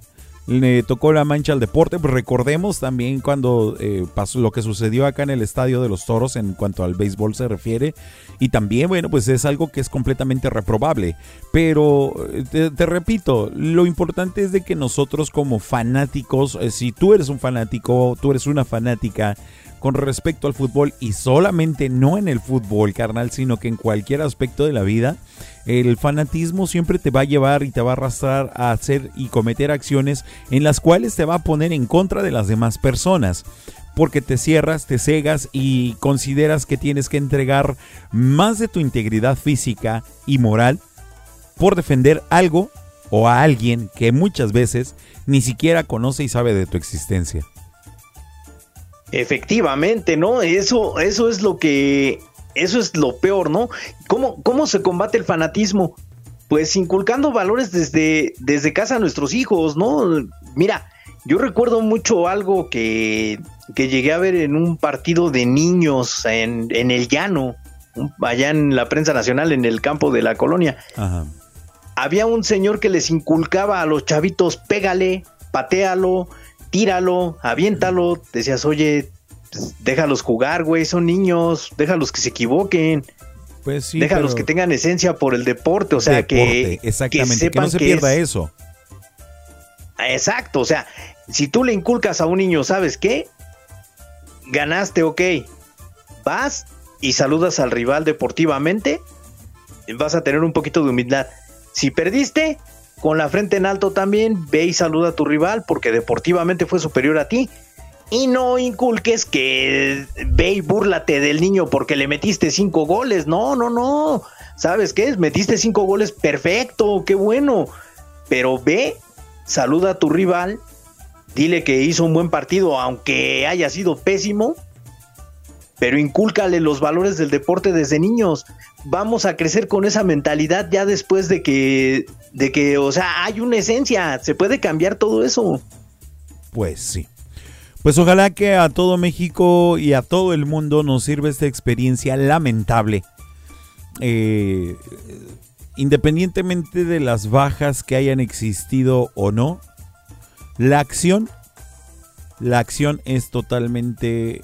Le tocó la mancha al deporte. Pues recordemos también cuando eh, pasó lo que sucedió acá en el Estadio de los Toros en cuanto al béisbol se refiere. Y también, bueno, pues es algo que es completamente reprobable. Pero eh, te, repito, lo importante es de que nosotros como fanáticos, eh, si tú eres un fanático, tú eres una fanática con respecto al fútbol y solamente no en el fútbol, carnal, sino que en cualquier aspecto de la vida, el fanatismo siempre te va a llevar y te va a arrastrar a hacer y cometer acciones en las cuales te va a poner en contra de las demás personas. Porque te cierras, te cegas y consideras que tienes que entregar más de tu integridad física y moral por defender algo o a alguien que muchas veces ni siquiera conoce y sabe de tu existencia. Efectivamente, ¿no? Eso, eso es lo que, eso es lo peor, ¿no? ¿Cómo, cómo se combate el fanatismo? Pues inculcando valores desde, desde casa a nuestros hijos, ¿no? Mira, yo recuerdo mucho algo que, que llegué a ver en un partido de niños en, en el llano, allá en la prensa nacional, en el campo de la colonia. Ajá. Había un señor que les inculcaba a los chavitos, pégale, patealo, tíralo, aviéntalo. Decías, oye, pues, déjalos jugar, güey, son niños, déjalos que se equivoquen. Pues sí, déjalos que tengan esencia por el deporte, o sea, que, exactamente, que, sepan no se que pierda es- eso. Exacto, o sea, si tú le inculcas a un niño, ¿sabes qué? Ganaste, ok. Vas y saludas al rival deportivamente, vas a tener un poquito de humildad. Si perdiste, con la frente en alto también, ve y saluda a tu rival porque deportivamente fue superior a ti. Y no inculques que ve y búrlate del niño porque le metiste cinco goles. No, no, no. ¿Sabes qué? Metiste cinco goles, perfecto, qué bueno. Pero ve, saluda a tu rival, dile que hizo un buen partido, aunque haya sido pésimo, pero incúlcale los valores del deporte desde niños. Vamos a crecer con esa mentalidad ya después de que, de que, o sea, hay una esencia, se puede cambiar todo eso. Pues sí. Pues ojalá que a todo México y a todo el mundo nos sirva esta experiencia lamentable. Eh, independientemente de las bajas que hayan existido o no, la acción, la acción es totalmente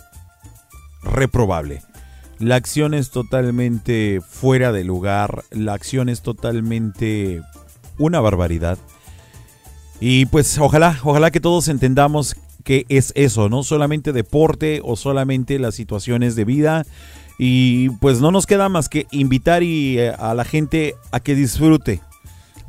reprobable. La acción es totalmente fuera de lugar. La acción es totalmente una barbaridad. Y pues ojalá, ojalá que todos entendamos que es eso, no solamente deporte o solamente las situaciones de vida. Y pues no nos queda más que invitar y, eh, a la gente a que disfrute,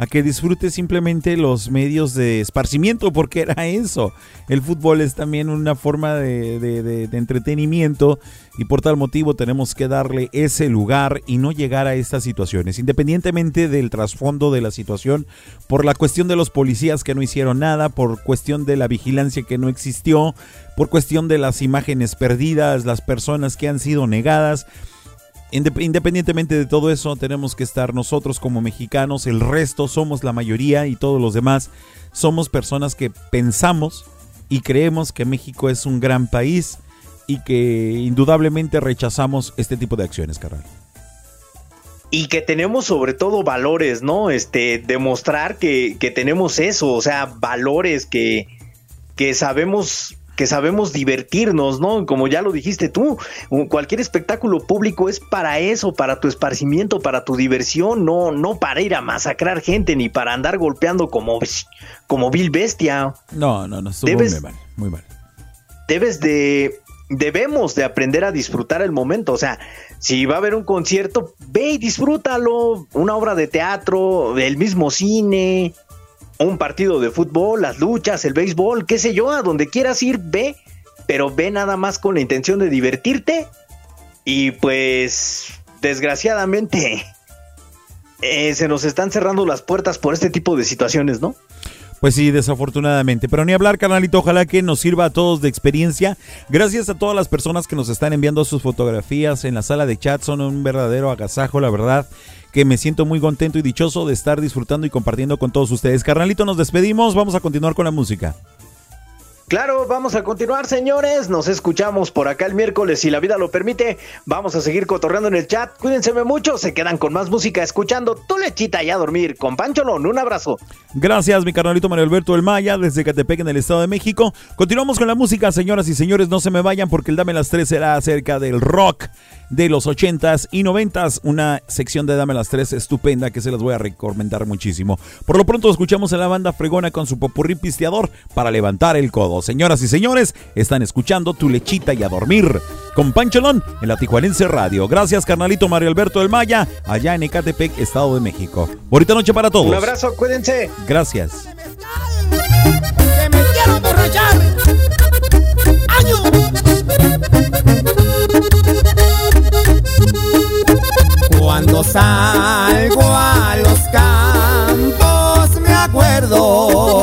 a que disfrute simplemente los medios de esparcimiento, porque era eso. El fútbol es también una forma de, de, entretenimiento y por tal motivo tenemos que darle ese lugar y no llegar a estas situaciones, independientemente del trasfondo de la situación, por la cuestión de los policías que no hicieron nada, por cuestión de la vigilancia que no existió, por cuestión de las imágenes perdidas, las personas que han sido negadas. Independientemente de todo eso, tenemos que estar nosotros como mexicanos, el resto somos la mayoría y todos los demás somos personas que pensamos y creemos que México es un gran país y que indudablemente rechazamos este tipo de acciones, carnal. Y que tenemos sobre todo valores, ¿no? Este, demostrar que, que tenemos eso, o sea, valores que, que sabemos que sabemos divertirnos, ¿no? Como ya lo dijiste tú, cualquier espectáculo público es para eso, para tu esparcimiento, para tu diversión, no, no para ir a masacrar gente ni para andar golpeando como, como vil bestia. No, no, no, estuvo muy mal, muy mal. Debes de, debemos de aprender a disfrutar el momento, o sea, si va a haber un concierto, ve y disfrútalo, una obra de teatro, del mismo cine, un partido de fútbol, las luchas, el béisbol, qué sé yo, a donde quieras ir, ve, pero ve nada más con la intención de divertirte. Y pues, desgraciadamente, eh, se nos están cerrando las puertas por este tipo de situaciones, ¿no? Pues sí, desafortunadamente. Pero ni hablar, canalito, ojalá que nos sirva a todos de experiencia. Gracias a todas las personas que nos están enviando sus fotografías en la sala de chat. Son un verdadero agasajo, la verdad que me siento muy contento y dichoso de estar disfrutando y compartiendo con todos ustedes. Carnalito, nos despedimos, vamos a continuar con la música. Claro, vamos a continuar, señores. Nos escuchamos por acá el miércoles, si la vida lo permite. Vamos a seguir cotorreando en el chat. Cuídense mucho, se quedan con más música escuchando Tu Lechita y a dormir. Con Pancholón, un abrazo. Gracias, mi carnalito Mario Alberto El Maya, desde Catepec, en el Estado de México. Continuamos con la música, señoras y señores. No se me vayan porque el Dame las Tres será acerca del rock de los 80s y 90s. Una sección de Dame las Tres estupenda que se las voy a recomendar muchísimo. Por lo pronto, escuchamos a la banda Fregona con su popurrí pisteador para levantar el codo. Señoras y señores, están escuchando Tu Lechita y a Dormir con Pancholón en la Tijuanense Radio. Gracias, carnalito Mario Alberto del Maya, allá en Ecatepec, Estado de México. Bonita noche para todos. Un abrazo, cuídense. Gracias. Cuando salgo a los campos me acuerdo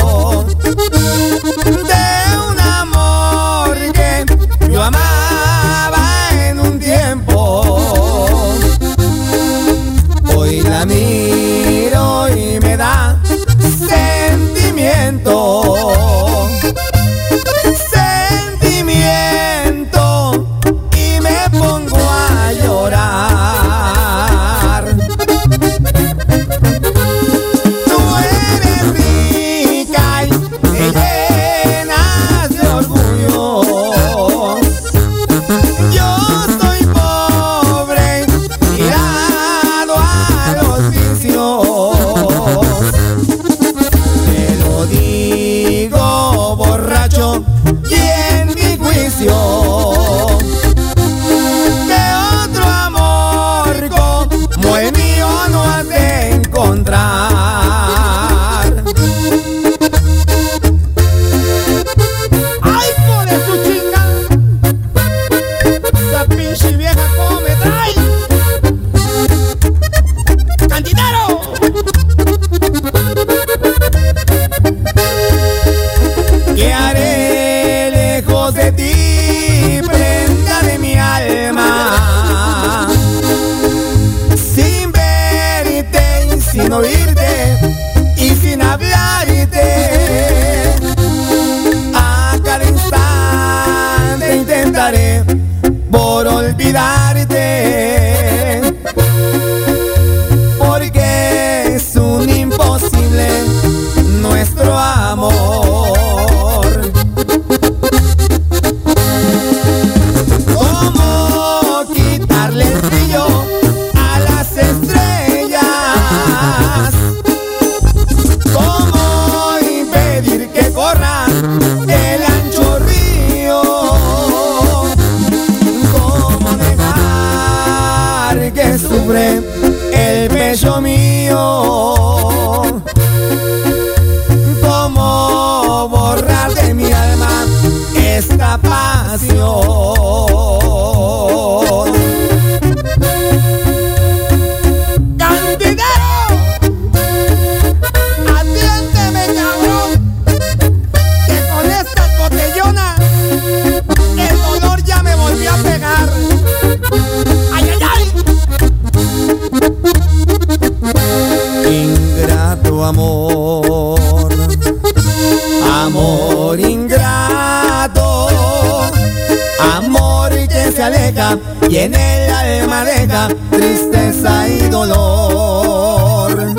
en el alma deja tristeza y dolor.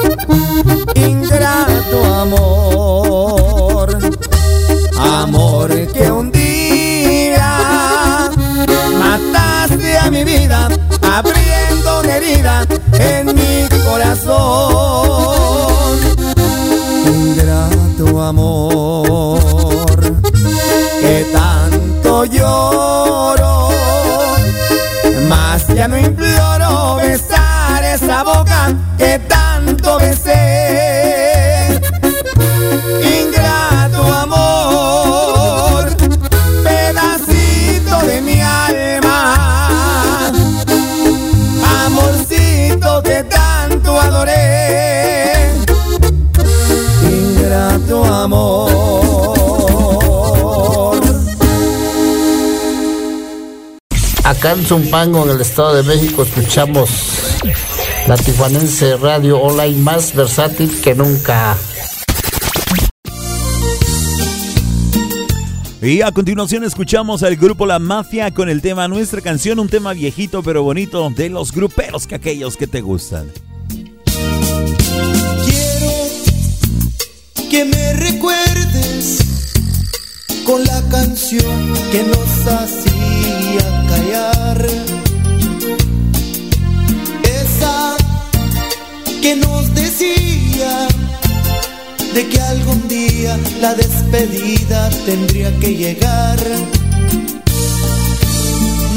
Ingrato amor, amor que un día mataste a mi vida abriendo una herida en mi corazón. Ingrato amor, Acá en Zumpango, en el Estado de México, escuchamos la tijuanense radio online más versátil que nunca. Y a continuación escuchamos al grupo La Mafia con el tema Nuestra canción, un tema viejito pero bonito de los gruperos que aquellos que te gustan. que me recuerdes con la canción que nos hacía callar. Esa que nos decía de que algún día la despedida tendría que llegar.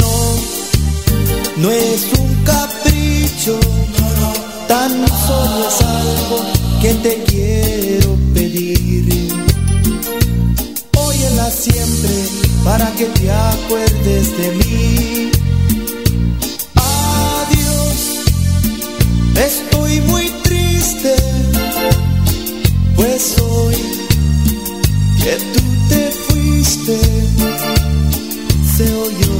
No, no es un capricho, tan solo es algo que te quiero siempre para que te acuerdes de mí. Adiós, estoy muy triste, pues hoy que tú te fuiste, se oyó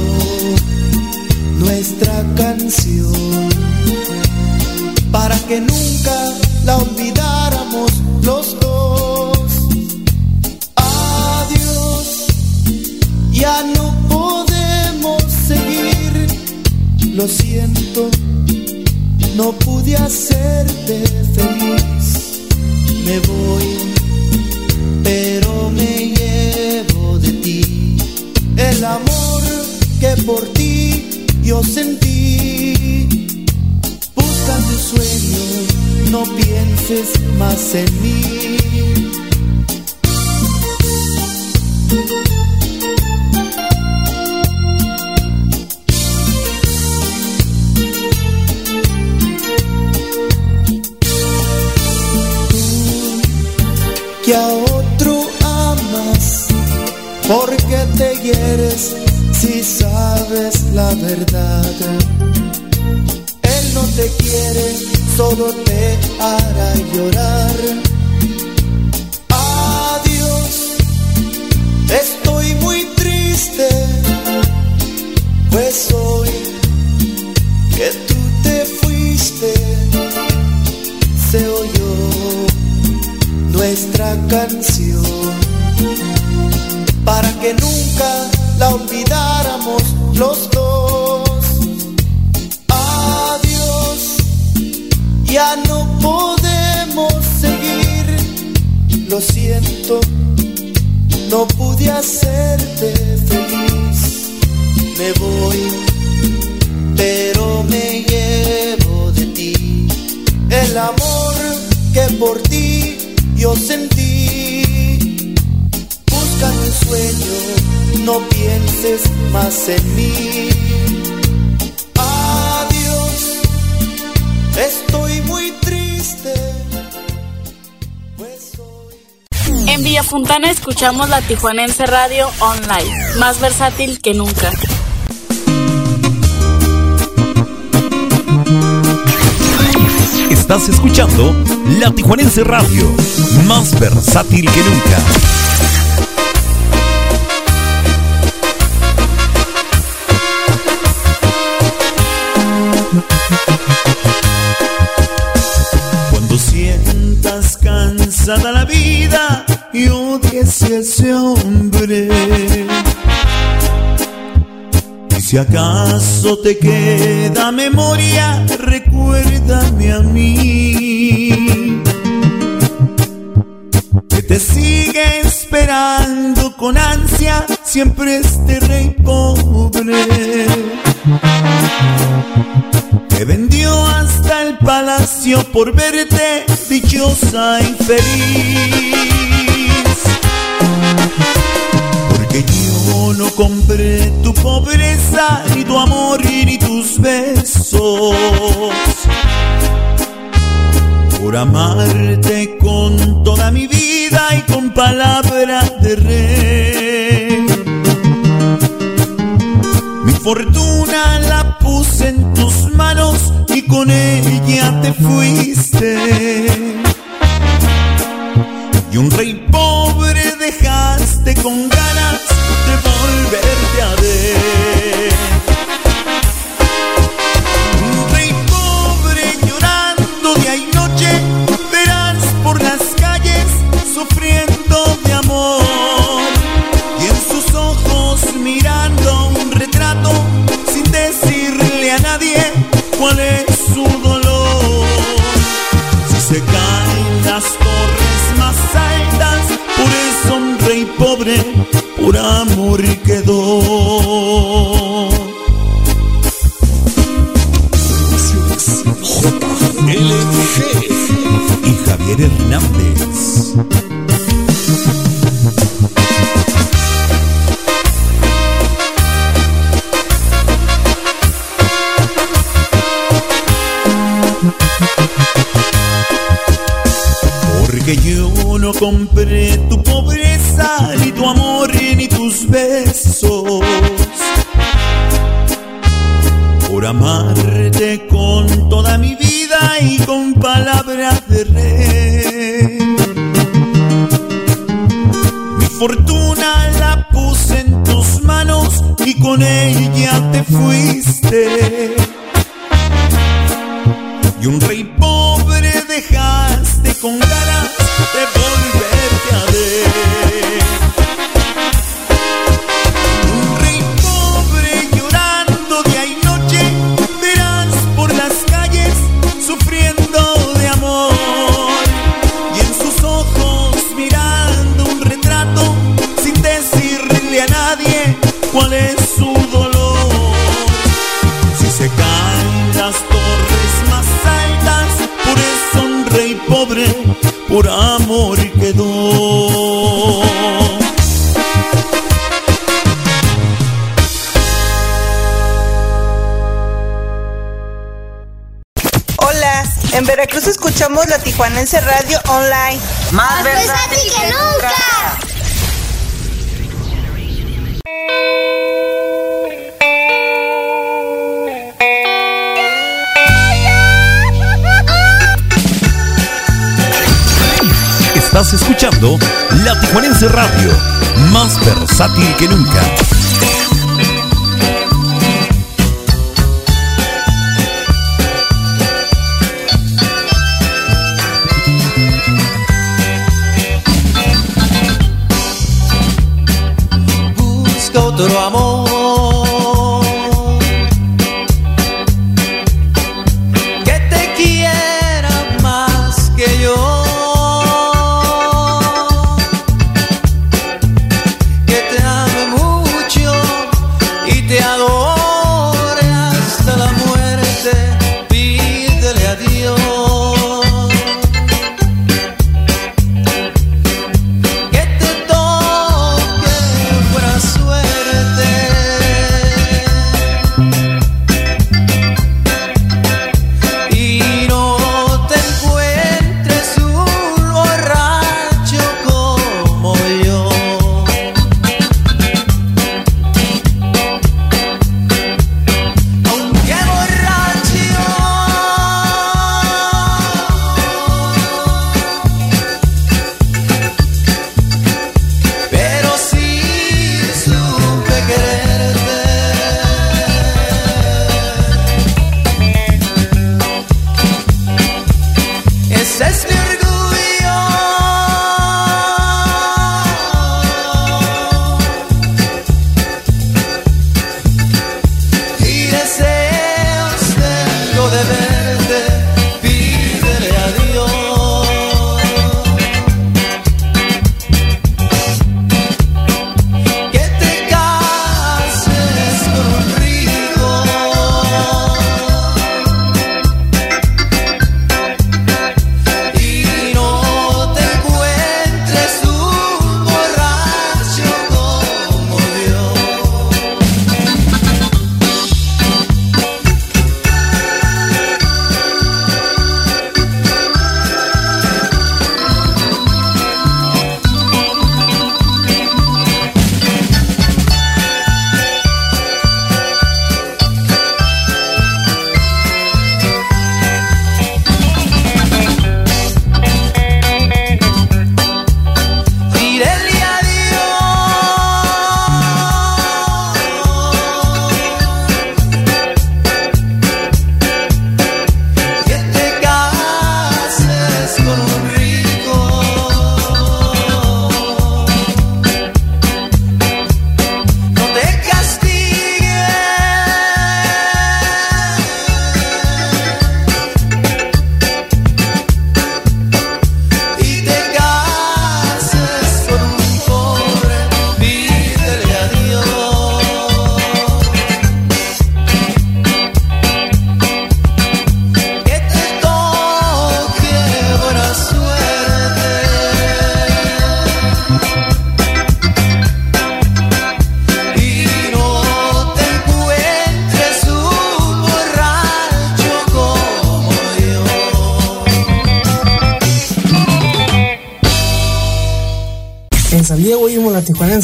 nuestra canción para que nunca siento, no pude hacerte feliz. Me voy, pero me llevo de ti el amor que por ti yo sentí. Busca tu sueño, no pienses más en mí. Verdad. Él no te quiere, solo te hará llorar. Escuchamos la Tijuanense Radio Online, más versátil que nunca. Estás escuchando La Tijuanense Radio, más versátil que nunca. Si acaso te queda memoria, recuérdame a mí. Que te sigue esperando con ansia siempre este rey pobre. Que vendió hasta el palacio por verte dichosa y feliz. Porque yo no compré tu pobreza, ni tu amor, ni tus besos. Por amarte con toda mi vida y con palabra de rey. Mi fortuna la puse en tus manos y con ella te fuiste. Y un rey pobre dejaste con pobre por amor quedó. JLG y Javier Hernández.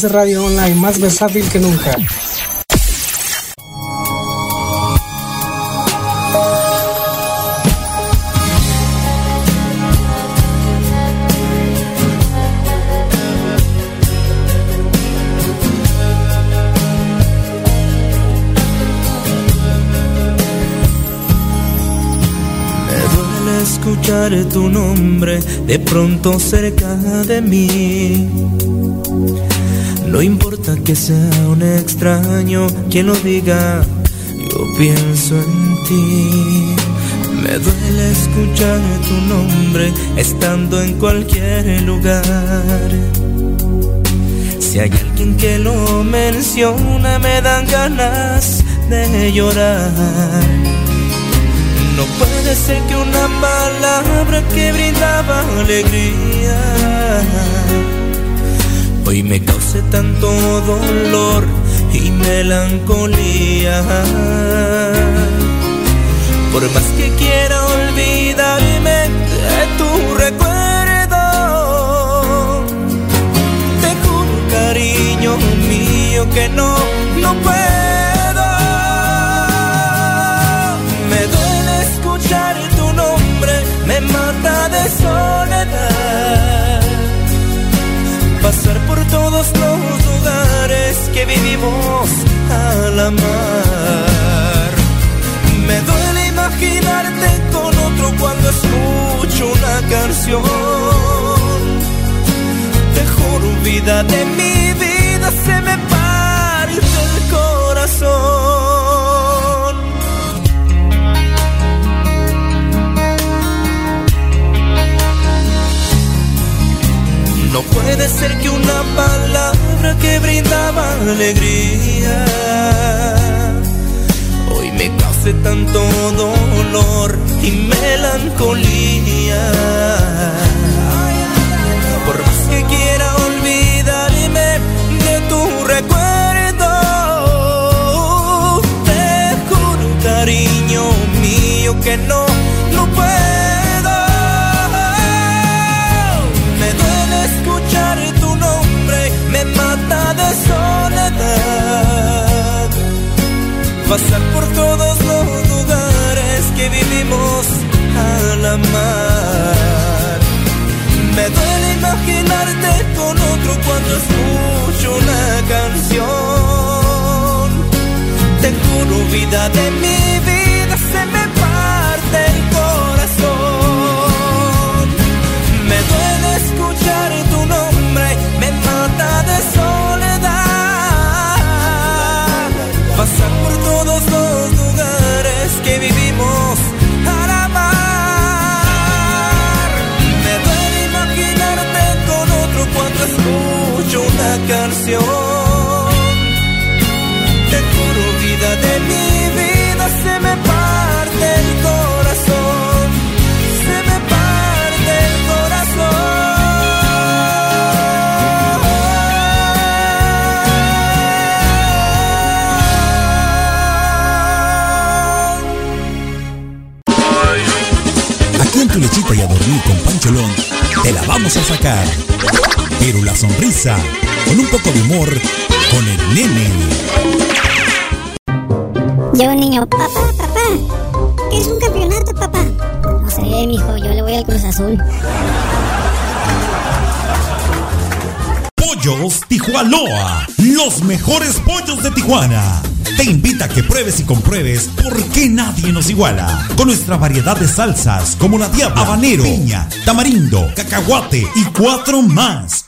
Radio Online, más versátil que nunca. Escuchar tu nombre de pronto cerca de mí. No importa que sea un extraño quien lo diga, yo pienso en ti. Me duele escuchar tu nombre estando en cualquier lugar. Si hay alguien que lo menciona, me dan ganas de llorar. No puede ser que una palabra que brindaba alegría hoy me cause tanto dolor y melancolía. Por más que quiera olvidarme de tu recuerdo, te juro cariño mío que no, no puedo. Me duele escuchar tu nombre, me mata de soledad. Vivimos al amar. Me duele imaginarte con otro cuando escucho una canción. Te juro, vida de mi vida, se me parte el corazón. No puede ser que una palabra que brindaba alegría hoy me cause tanto dolor y melancolía. Por más que quiera olvidarme de tu recuerdo, te juro cariño mío que no, no puedo. Tu nombre, me mata de soledad. Pasar por todos los lugares que vivimos al amar. Me duele imaginarte con otro cuando escucho una canción. Te juro, vida de mi vida, escucho una canción. Te juro, vida de mi vida, se me parte el corazón. Se me parte el Aquí en tu lechita y a dormir con Pancholón, te la vamos a sacar. Pero la sonrisa, con un poco de humor, con el nene. Llega un niño, papá, papá, ¿qué es un campeonato, papá? No sé, mijo, yo le voy al Cruz Azul. Pollos Tijuanoa, los mejores pollos de Tijuana. Te invita a que pruebes y compruebes por qué nadie nos iguala. Con nuestra variedad de salsas como la diabla, habanero, piña, tamarindo, cacahuate y cuatro más.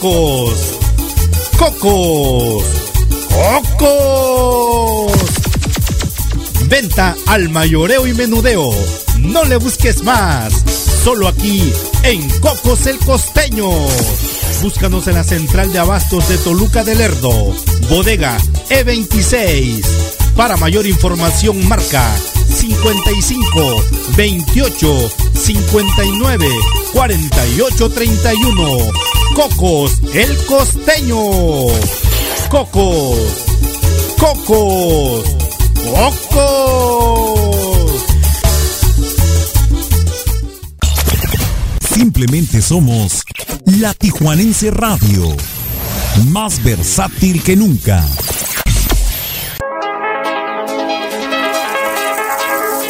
Cocos. Cocos. Cocos. Venta al mayoreo y menudeo. No le busques más. Solo aquí en Cocos el Costeño. Búscanos en la central de abastos de Toluca del Lerdo, bodega E26. Para mayor información marca 55 28 59 48 31. Cocos el Costeño. Cocos. Cocos. Cocos. Simplemente somos la Tijuanense Radio. Más versátil que nunca.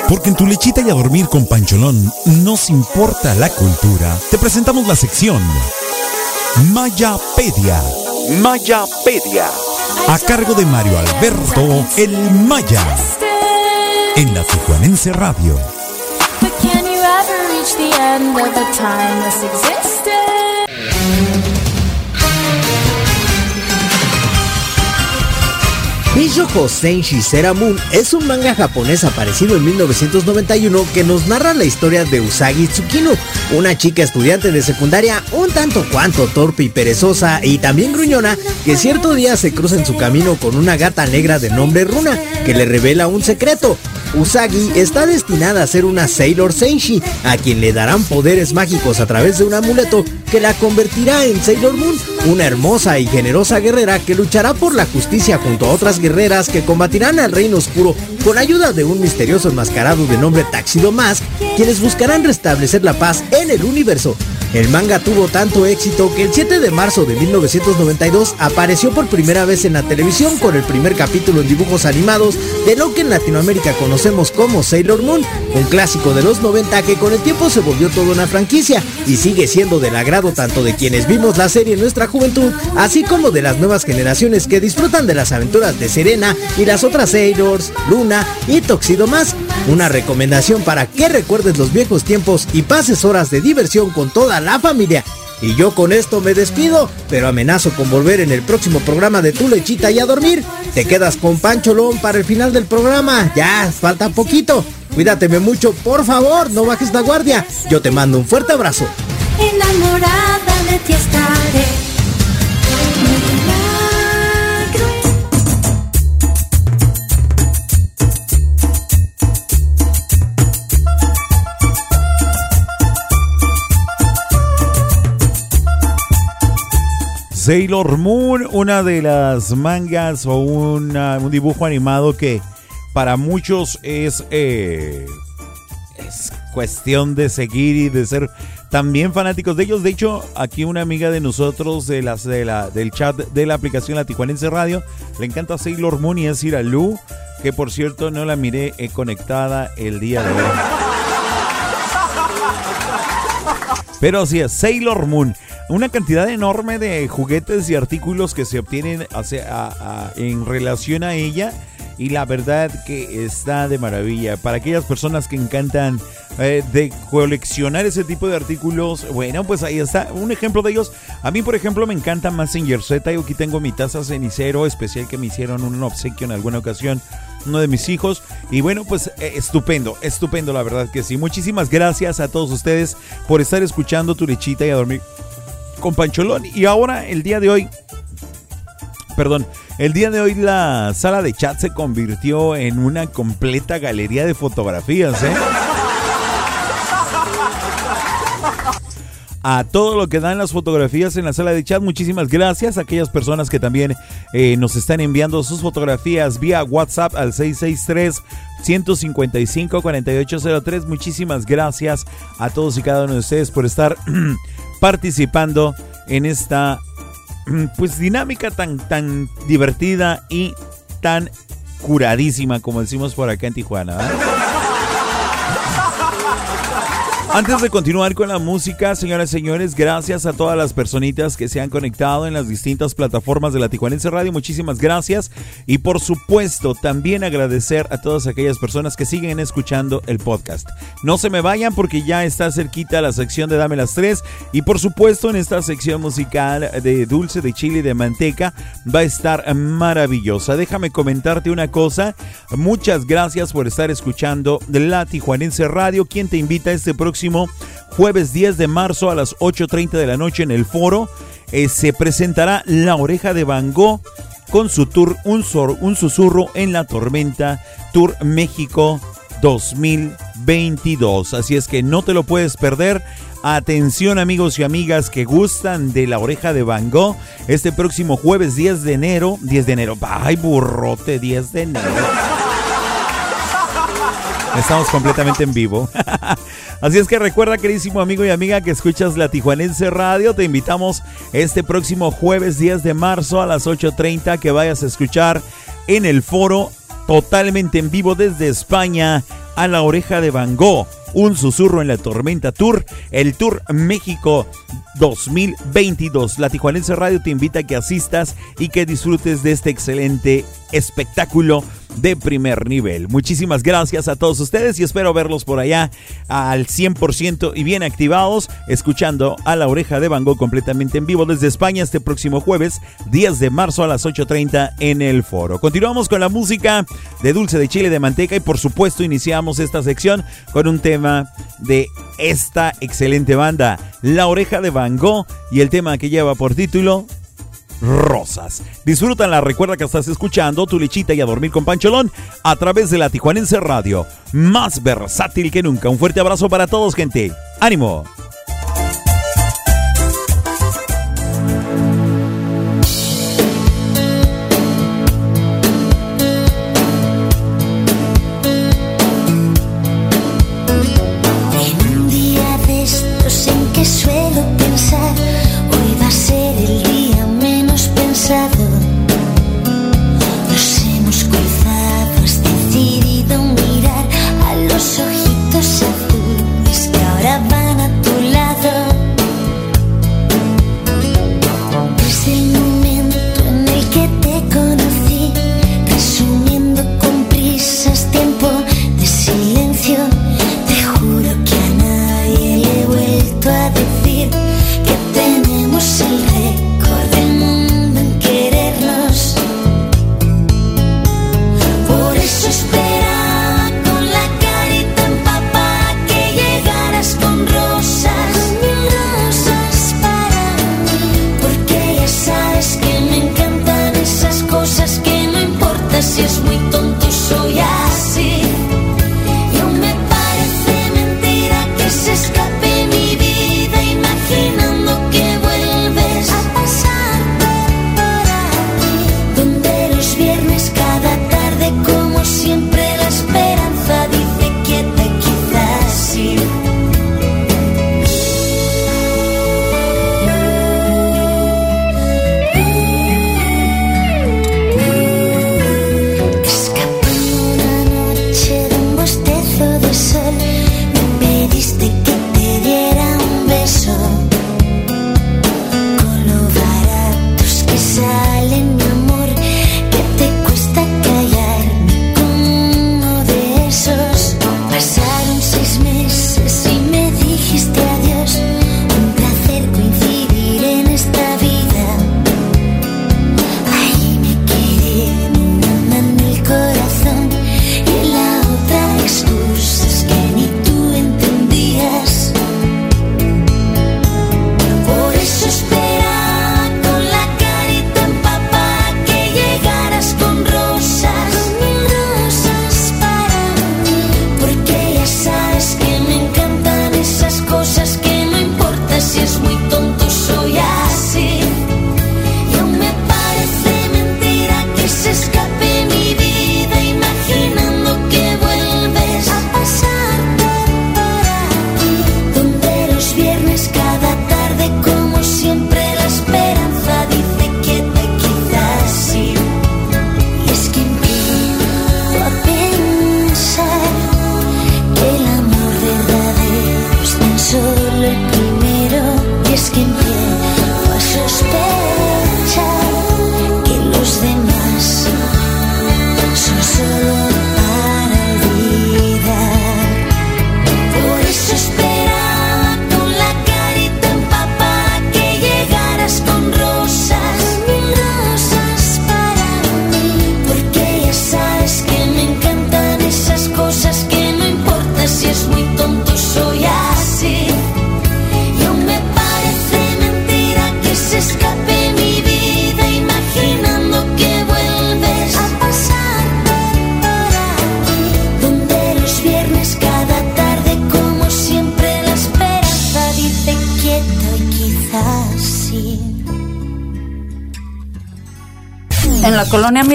Porque en tu lechita y a dormir con Pancholón nos importa la cultura. Te presentamos la sección Mayapedia. Mayapedia. A cargo de Mario Alberto El Maya. En la Tijuanense Radio. But can you ever reach the end of a timeless existence? Bishoko Senshi Seramun es un manga japonés aparecido en 1991 que nos narra la historia de Usagi Tsukino, una chica estudiante de secundaria un tanto cuanto torpe y perezosa y también gruñona que cierto día se cruza en su camino con una gata negra de nombre Runa que le revela un secreto. Usagi está destinada a ser una Sailor Senshi, a quien le darán poderes mágicos a través de un amuleto que la convertirá en Sailor Moon, una hermosa y generosa guerrera que luchará por la justicia junto a otras guerreras que combatirán al reino oscuro con ayuda de un misterioso enmascarado de nombre Taxido Mask, quienes buscarán restablecer la paz en el universo. El manga tuvo tanto éxito que el 7 de marzo de 1992 apareció por primera vez en la televisión con el primer capítulo en dibujos animados de lo que en Latinoamérica conocemos como Sailor Moon, un clásico de los 90 que con el tiempo se volvió toda una franquicia y sigue siendo del agrado tanto de quienes vimos la serie en nuestra juventud, así como de las nuevas generaciones que disfrutan de las aventuras de Serena y las otras Sailors, Luna y Toxido Mask. Una recomendación para que recuerdes los viejos tiempos y pases horas de diversión con toda la familia. Y yo con esto me despido, pero amenazo con volver en el próximo programa de Tu Lechita y a dormir. Te quedas con Pancholón para el final del programa. Ya, falta poquito. Cuídateme mucho, por favor, no bajes la guardia. Yo te mando un fuerte abrazo. Enamorada de ti estaré. Sailor Moon, una de las mangas o un dibujo animado que para muchos es, eh, es cuestión de seguir y de ser también fanáticos de ellos. De hecho, aquí una amiga de nosotros de las, de la, del chat de la aplicación La Tijuanense Radio le encanta Sailor Moon y es Iralu, que por cierto no la miré eh, conectada el día de hoy. Pero sí, es Sailor Moon. Una cantidad enorme de juguetes y artículos que se obtienen en relación a ella. Y la verdad que está de maravilla. Para aquellas personas que encantan eh, de coleccionar ese tipo de artículos, bueno, pues ahí está. Un ejemplo de ellos. A mí, por ejemplo, me encanta Messenger Z. Yo aquí tengo mi taza cenicero especial que me hicieron un obsequio en alguna ocasión uno de mis hijos. Y bueno, pues eh, estupendo, estupendo, la verdad que sí. Muchísimas gracias a todos ustedes por estar escuchando tu lechita y a dormir con Pancholón. Y ahora, el día de hoy, perdón, el día de hoy la sala de chat se convirtió en una completa galería de fotografías, ¿eh? A todo lo que dan las fotografías en la sala de chat. Muchísimas gracias a aquellas personas que también eh, nos están enviando sus fotografías vía WhatsApp al 663-155-4803. Muchísimas gracias a todos y cada uno de ustedes por estar participando en esta pues dinámica tan, tan divertida y tan curadísima como decimos por acá en Tijuana. Antes de continuar con la música, señoras y señores, gracias a todas las personitas que se han conectado en las distintas plataformas de la Tijuanense Radio. Muchísimas gracias. Y por supuesto, también agradecer a todas aquellas personas que siguen escuchando el podcast. No se me vayan porque ya está cerquita la sección de Dame las Tres. Y por supuesto, en esta sección musical de dulce de chile y de manteca va a estar maravillosa. Déjame comentarte una cosa. Muchas gracias por estar escuchando la Tijuanense Radio. quien te invita este próximo jueves 10 de marzo a las 8.30 de la noche en el foro. eh, se presentará La Oreja de Van Gogh con su tour Un, Sor- un Susurro en la Tormenta Tour México 2022. Así es que no te lo puedes perder. Atención amigos y amigas que gustan de la oreja de Van Gogh. Este próximo jueves 10 de enero. 10 de enero. Ay, burrote, 10 de enero. Estamos completamente en vivo. Así es que recuerda, queridísimo amigo y amiga, que escuchas la Tijuanense Radio. Te invitamos este próximo jueves 10 de marzo a las 8.30 que vayas a escuchar en el foro totalmente en vivo desde España a la oreja de Van Gogh. Un susurro en la tormenta tour, el Tour México 2022. La Tijuanense Radio te invita a que asistas y que disfrutes de este excelente espectáculo de primer nivel. Muchísimas gracias a todos ustedes y espero verlos por allá al 100% y bien activados, escuchando a la oreja de Van Gogh completamente en vivo desde España este próximo jueves 10 de marzo a las 8.30 en el foro. Continuamos con la música de dulce de chile de manteca y por supuesto iniciamos esta sección con un tema de esta excelente banda, La Oreja de Van Gogh y el tema que lleva por título Rosas. Disfrútala, recuerda que estás escuchando tu lechita y a dormir con Pancholón a través de la Tijuanense Radio, más versátil que nunca. Un fuerte abrazo para todos, gente. ¡Ánimo!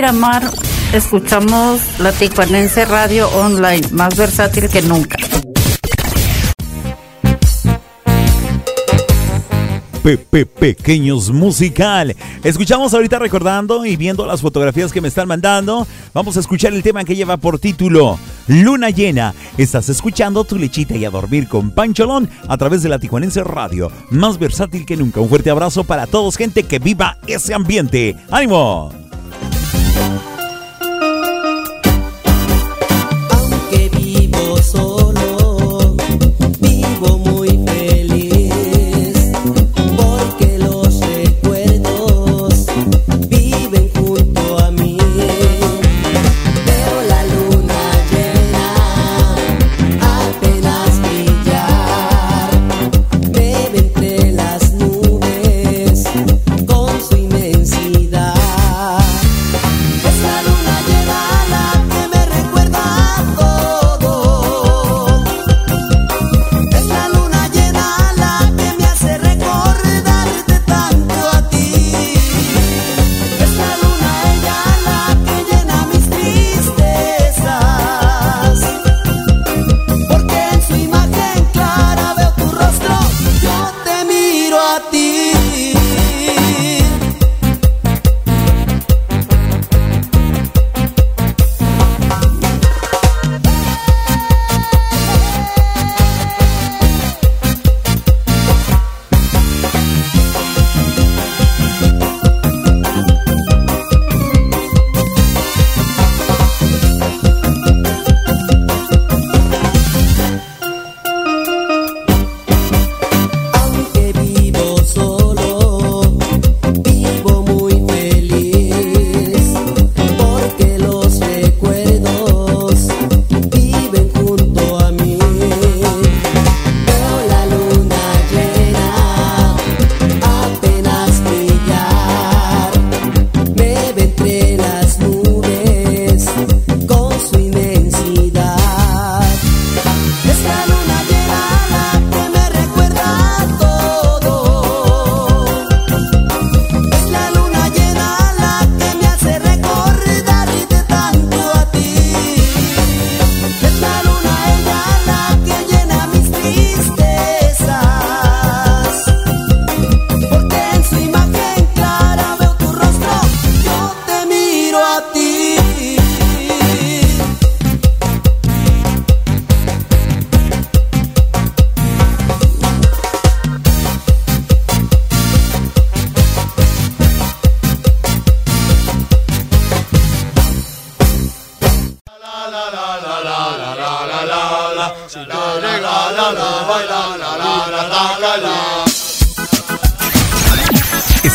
Miramar escuchamos la Tijuanense Radio Online, más versátil que nunca. Pepe Pequeños Musical. Escuchamos ahorita recordando y viendo las fotografías que me están mandando. Vamos a escuchar el tema que lleva por título Luna Llena. Estás escuchando tu lechita y a dormir con Pancholón a través de la Tijuanense Radio. Más versátil que nunca. Un fuerte abrazo para todos, gente que viva ese ambiente. ¡Ánimo!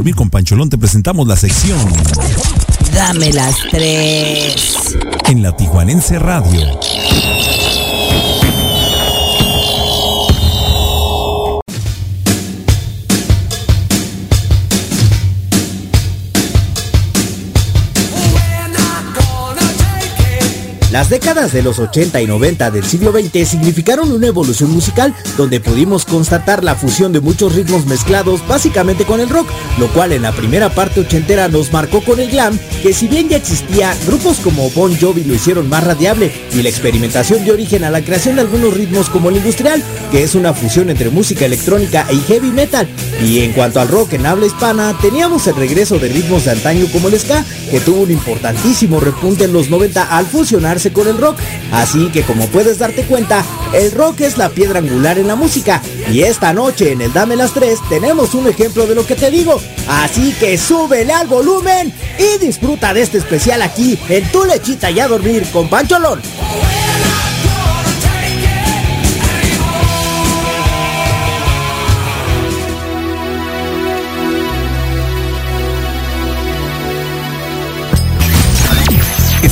dormir con Pancholón te presentamos la sección Dame las tres en la Tijuanense Radio. Las décadas de los 80 y 90 del siglo XX significaron una evolución musical donde pudimos constatar la fusión de muchos ritmos mezclados básicamente con el rock, lo cual en la primera parte ochentera nos marcó con el glam, que si bien ya existía, grupos como Bon Jovi lo hicieron más radiable y la experimentación dio origen a la creación de algunos ritmos como el industrial, que es una fusión entre música electrónica y heavy metal. Y en cuanto al rock en habla hispana, teníamos el regreso de ritmos de antaño como el ska, que tuvo un importantísimo repunte en los 90 al fusionarse con el rock. Así que como puedes darte cuenta, el rock es la piedra angular en la música. Y esta noche en el Dame las 3 tenemos un ejemplo de lo que te digo. Así que súbele al volumen y disfruta de este especial aquí en Tu Lechita y a dormir con Pancholón.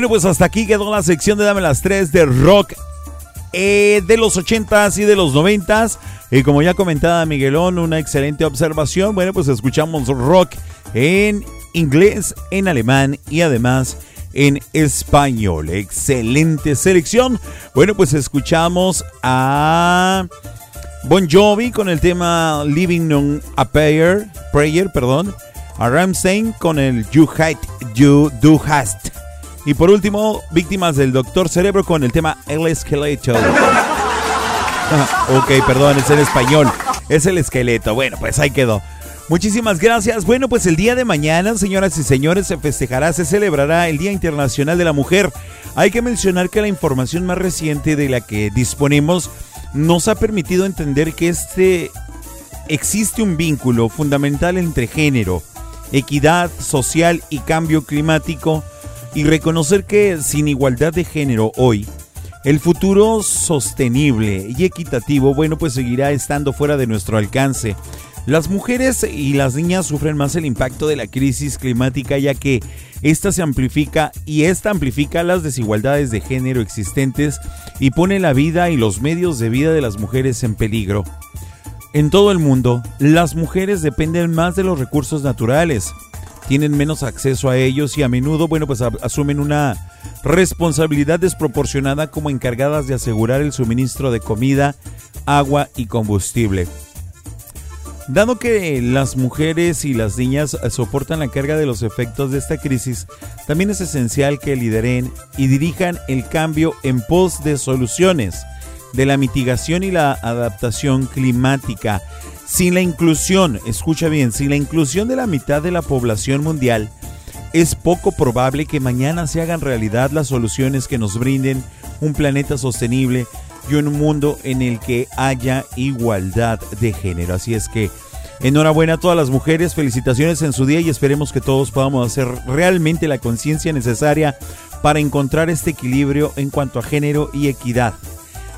Bueno, pues hasta aquí quedó la sección de Dame las 3 de rock eh, de los 80s y de los 90s. Y como ya comentaba Miguelón, una excelente observación. Bueno, pues escuchamos rock en inglés, en alemán y además en español. Excelente selección. Bueno, pues escuchamos a Bon Jovi con el tema Living on a Prayer, prayer perdón. A Ramstein con el You Hate, You Do Hast. Y por último, víctimas del Doctor Cerebro con el tema El Esqueleto. ok, perdón, es en español. Es el esqueleto. Bueno, pues ahí quedó. Muchísimas gracias. Bueno, pues el día de mañana, señoras y señores, se festejará, se celebrará el Día Internacional de la Mujer. Hay que mencionar que la información más reciente de la que disponemos nos ha permitido entender que este existe un vínculo fundamental entre género, equidad social y cambio climático y reconocer que sin igualdad de género hoy el futuro sostenible y equitativo, bueno, pues seguirá estando fuera de nuestro alcance. Las mujeres y las niñas sufren más el impacto de la crisis climática ya que esta se amplifica y esta amplifica las desigualdades de género existentes y pone la vida y los medios de vida de las mujeres en peligro. En todo el mundo, las mujeres dependen más de los recursos naturales, tienen menos acceso a ellos y a menudo, bueno, pues asumen una responsabilidad desproporcionada como encargadas de asegurar el suministro de comida, agua y combustible. Dado que las mujeres y las niñas soportan la carga de los efectos de esta crisis, también es esencial que lideren y dirijan el cambio en pos de soluciones de la mitigación y la adaptación climática sin la inclusión, escucha bien, sin la inclusión de la mitad de la población mundial, es poco probable que mañana se hagan realidad las soluciones que nos brinden un planeta sostenible y un mundo en el que haya igualdad de género. Así es que enhorabuena a todas las mujeres, felicitaciones en su día y esperemos que todos podamos hacer realmente la conciencia necesaria para encontrar este equilibrio en cuanto a género y equidad.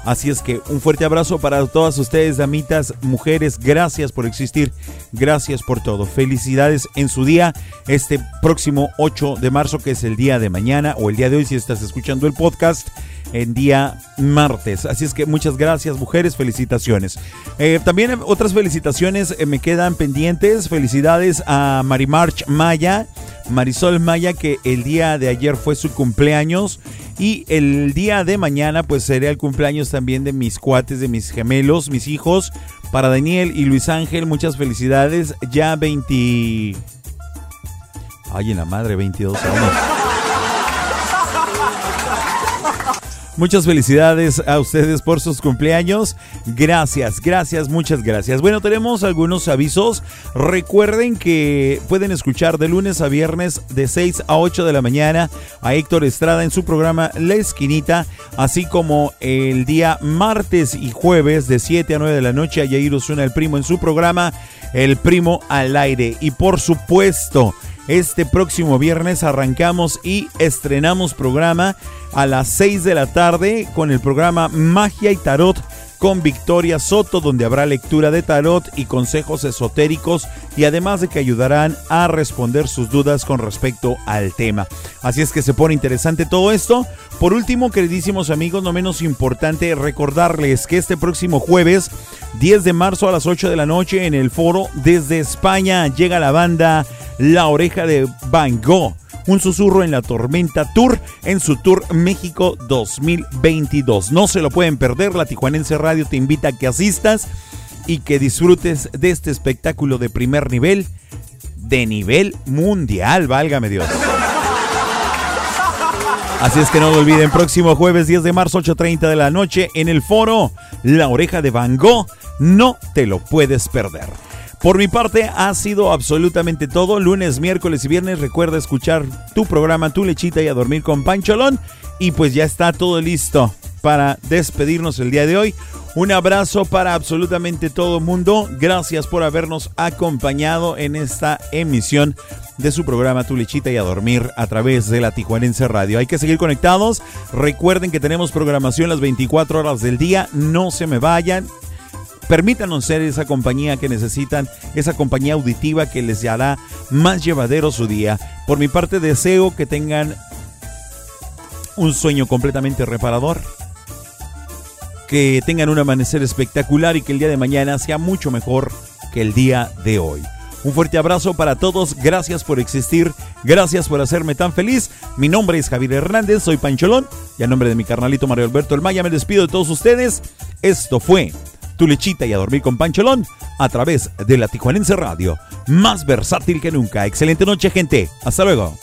Así es que un fuerte abrazo para todas ustedes, damitas, mujeres. Gracias por existir. Gracias por todo. Felicidades en su día, este próximo 8 de marzo, que es el día de mañana o el día de hoy, si estás escuchando el podcast en día martes. Así es que muchas gracias, mujeres, felicitaciones. Eh, también otras felicitaciones eh, me quedan pendientes. Felicidades a Marimarch Maya, Marisol Maya, que el día de ayer fue su cumpleaños. Y el día de mañana, pues sería el cumpleaños también de mis cuates, de mis gemelos, mis hijos. Para Daniel y Luis Ángel, muchas felicidades. Ya 20. Ay, en la madre, 22 años. Muchas felicidades a ustedes por sus cumpleaños. Gracias, gracias, muchas gracias. Bueno, tenemos algunos avisos. Recuerden que pueden escuchar de lunes a viernes de 6 a 8 de la mañana a Héctor Estrada en su programa La Esquinita, así como el día martes y jueves de 7 a 9 de la noche a Yair Osuna, el primo, en su programa El Primo al Aire. Y por supuesto, este próximo viernes arrancamos y estrenamos programa a las 6 de la tarde con el programa Magia y Tarot con Victoria Soto, donde habrá lectura de tarot y consejos esotéricos y además de que ayudarán a responder sus dudas con respecto al tema. Así es que se pone interesante todo esto. Por último, queridísimos amigos, no menos importante recordarles que este próximo jueves, 10 de marzo a las 8 de la noche, en el foro desde España llega la banda La Oreja de Van Gogh un susurro en la tormenta tour en su tour México 2022. No se lo pueden perder, la Tijuanense Radio te invita a que asistas y que disfrutes de este espectáculo de primer nivel, de nivel mundial, válgame Dios. Así es que no lo olviden, próximo jueves 10 de marzo 8.30 de la noche en el foro La Oreja de Van Gogh, no te lo puedes perder. Por mi parte ha sido absolutamente todo. Lunes, miércoles y viernes recuerda escuchar tu programa Tu Lechita y a dormir con Pancholón. Y pues ya está todo listo para despedirnos el día de hoy. Un abrazo para absolutamente todo el mundo. Gracias por habernos acompañado en esta emisión de su programa Tu Lechita y a Dormir a través de la Tijuanense Radio. Hay que seguir conectados. Recuerden que tenemos programación las 24 horas del día. No se me vayan. Permítanos ser esa compañía que necesitan, esa compañía auditiva que les hará más llevadero su día. Por mi parte deseo que tengan un sueño completamente reparador. Que tengan un amanecer espectacular y que el día de mañana sea mucho mejor que el día de hoy. Un fuerte abrazo para todos, gracias por existir, gracias por hacerme tan feliz. Mi nombre es Javier Hernández, soy Pancholón y a nombre de mi carnalito Mario Alberto El Maya me despido de todos ustedes. Esto fue Tu Lechita y a Dormir con Pancholón a través de la Tijuanense Radio, más versátil que nunca. Excelente noche gente, hasta luego.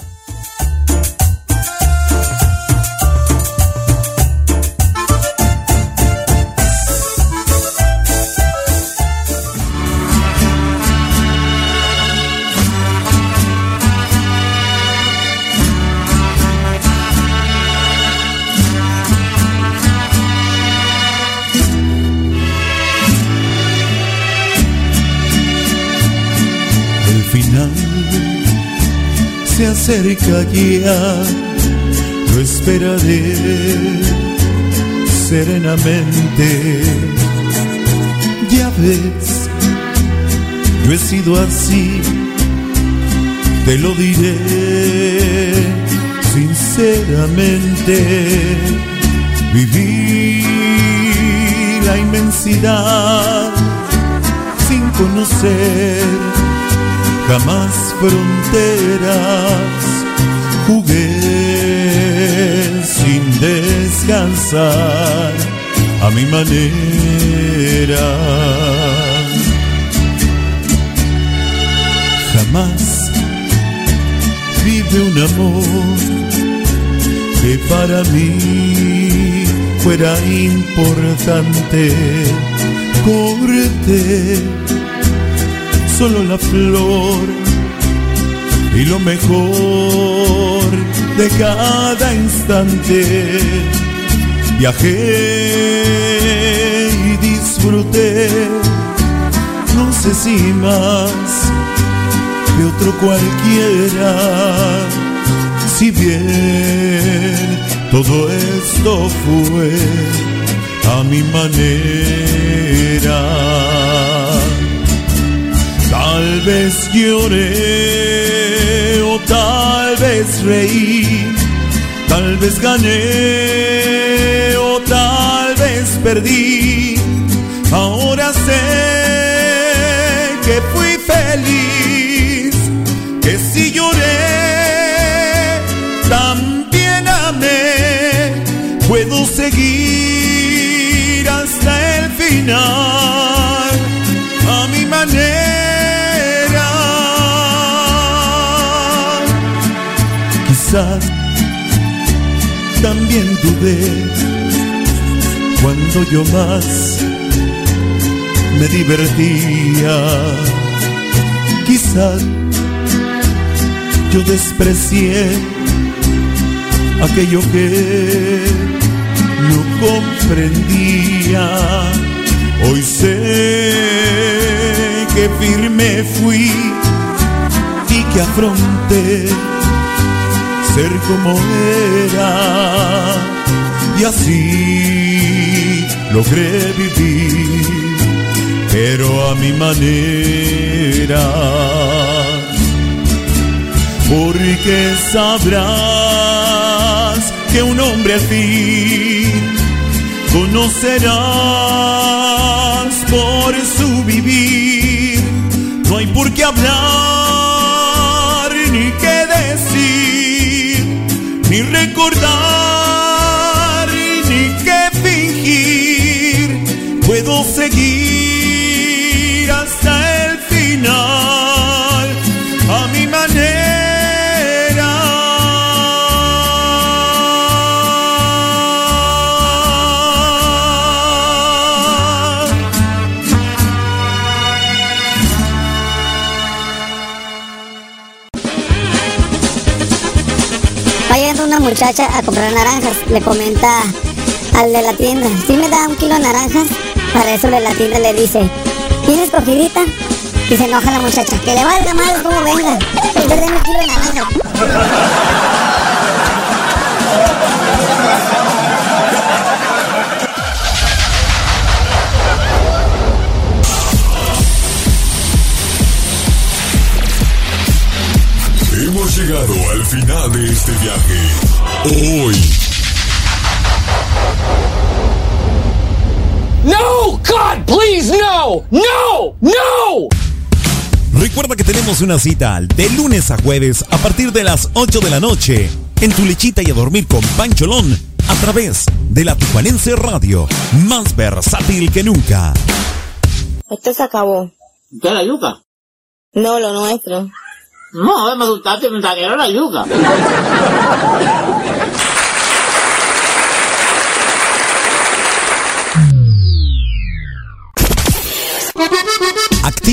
Se acerca ya, lo esperaré serenamente. Ya ves, yo he sido así, te lo diré sinceramente. Viví la inmensidad sin conocer jamás fronteras. Jugué sin descansar a mi manera. Jamás vive un amor que para mí fuera importante. Corte solo la flor y lo mejor de cada instante. Viajé y disfruté, no sé si más que otro cualquiera. Si bien todo esto fue a mi manera. Tal vez lloré o tal vez reí, tal vez gané o tal vez perdí. Ahora sé que fui feliz, que si lloré, también amé. Puedo seguir hasta el final a mi manera. También dudé cuando yo más me divertía. Quizás yo desprecié aquello que no comprendía. Hoy sé que firme fui y que afronté ser como era y así logré vivir, pero a mi manera. Porque sabrás que un hombre fin conocerás por su vivir. No hay por qué hablar ni recordar ni qué fingir. Puedo seguir muchacha a comprar naranjas. Le comenta al de la tienda, ¿sí me da un kilo de naranjas? Para eso de la tienda le dice, ¿tienes cogidita? Y se enoja la muchacha, que le valga mal como venga. Usted un kilo de naranjas. Llegado al final de este viaje hoy. No, God, please, no, no, no. Recuerda que tenemos una cita de lunes a jueves a partir de las 8 de la noche en tu lechita y a dormir con Pancholón a través de la Tijuanense Radio, más versátil que nunca. Esto se acabó. ¿Qué la yuca? No, lo nuestro. No, me asustaste, me salieron la yuca.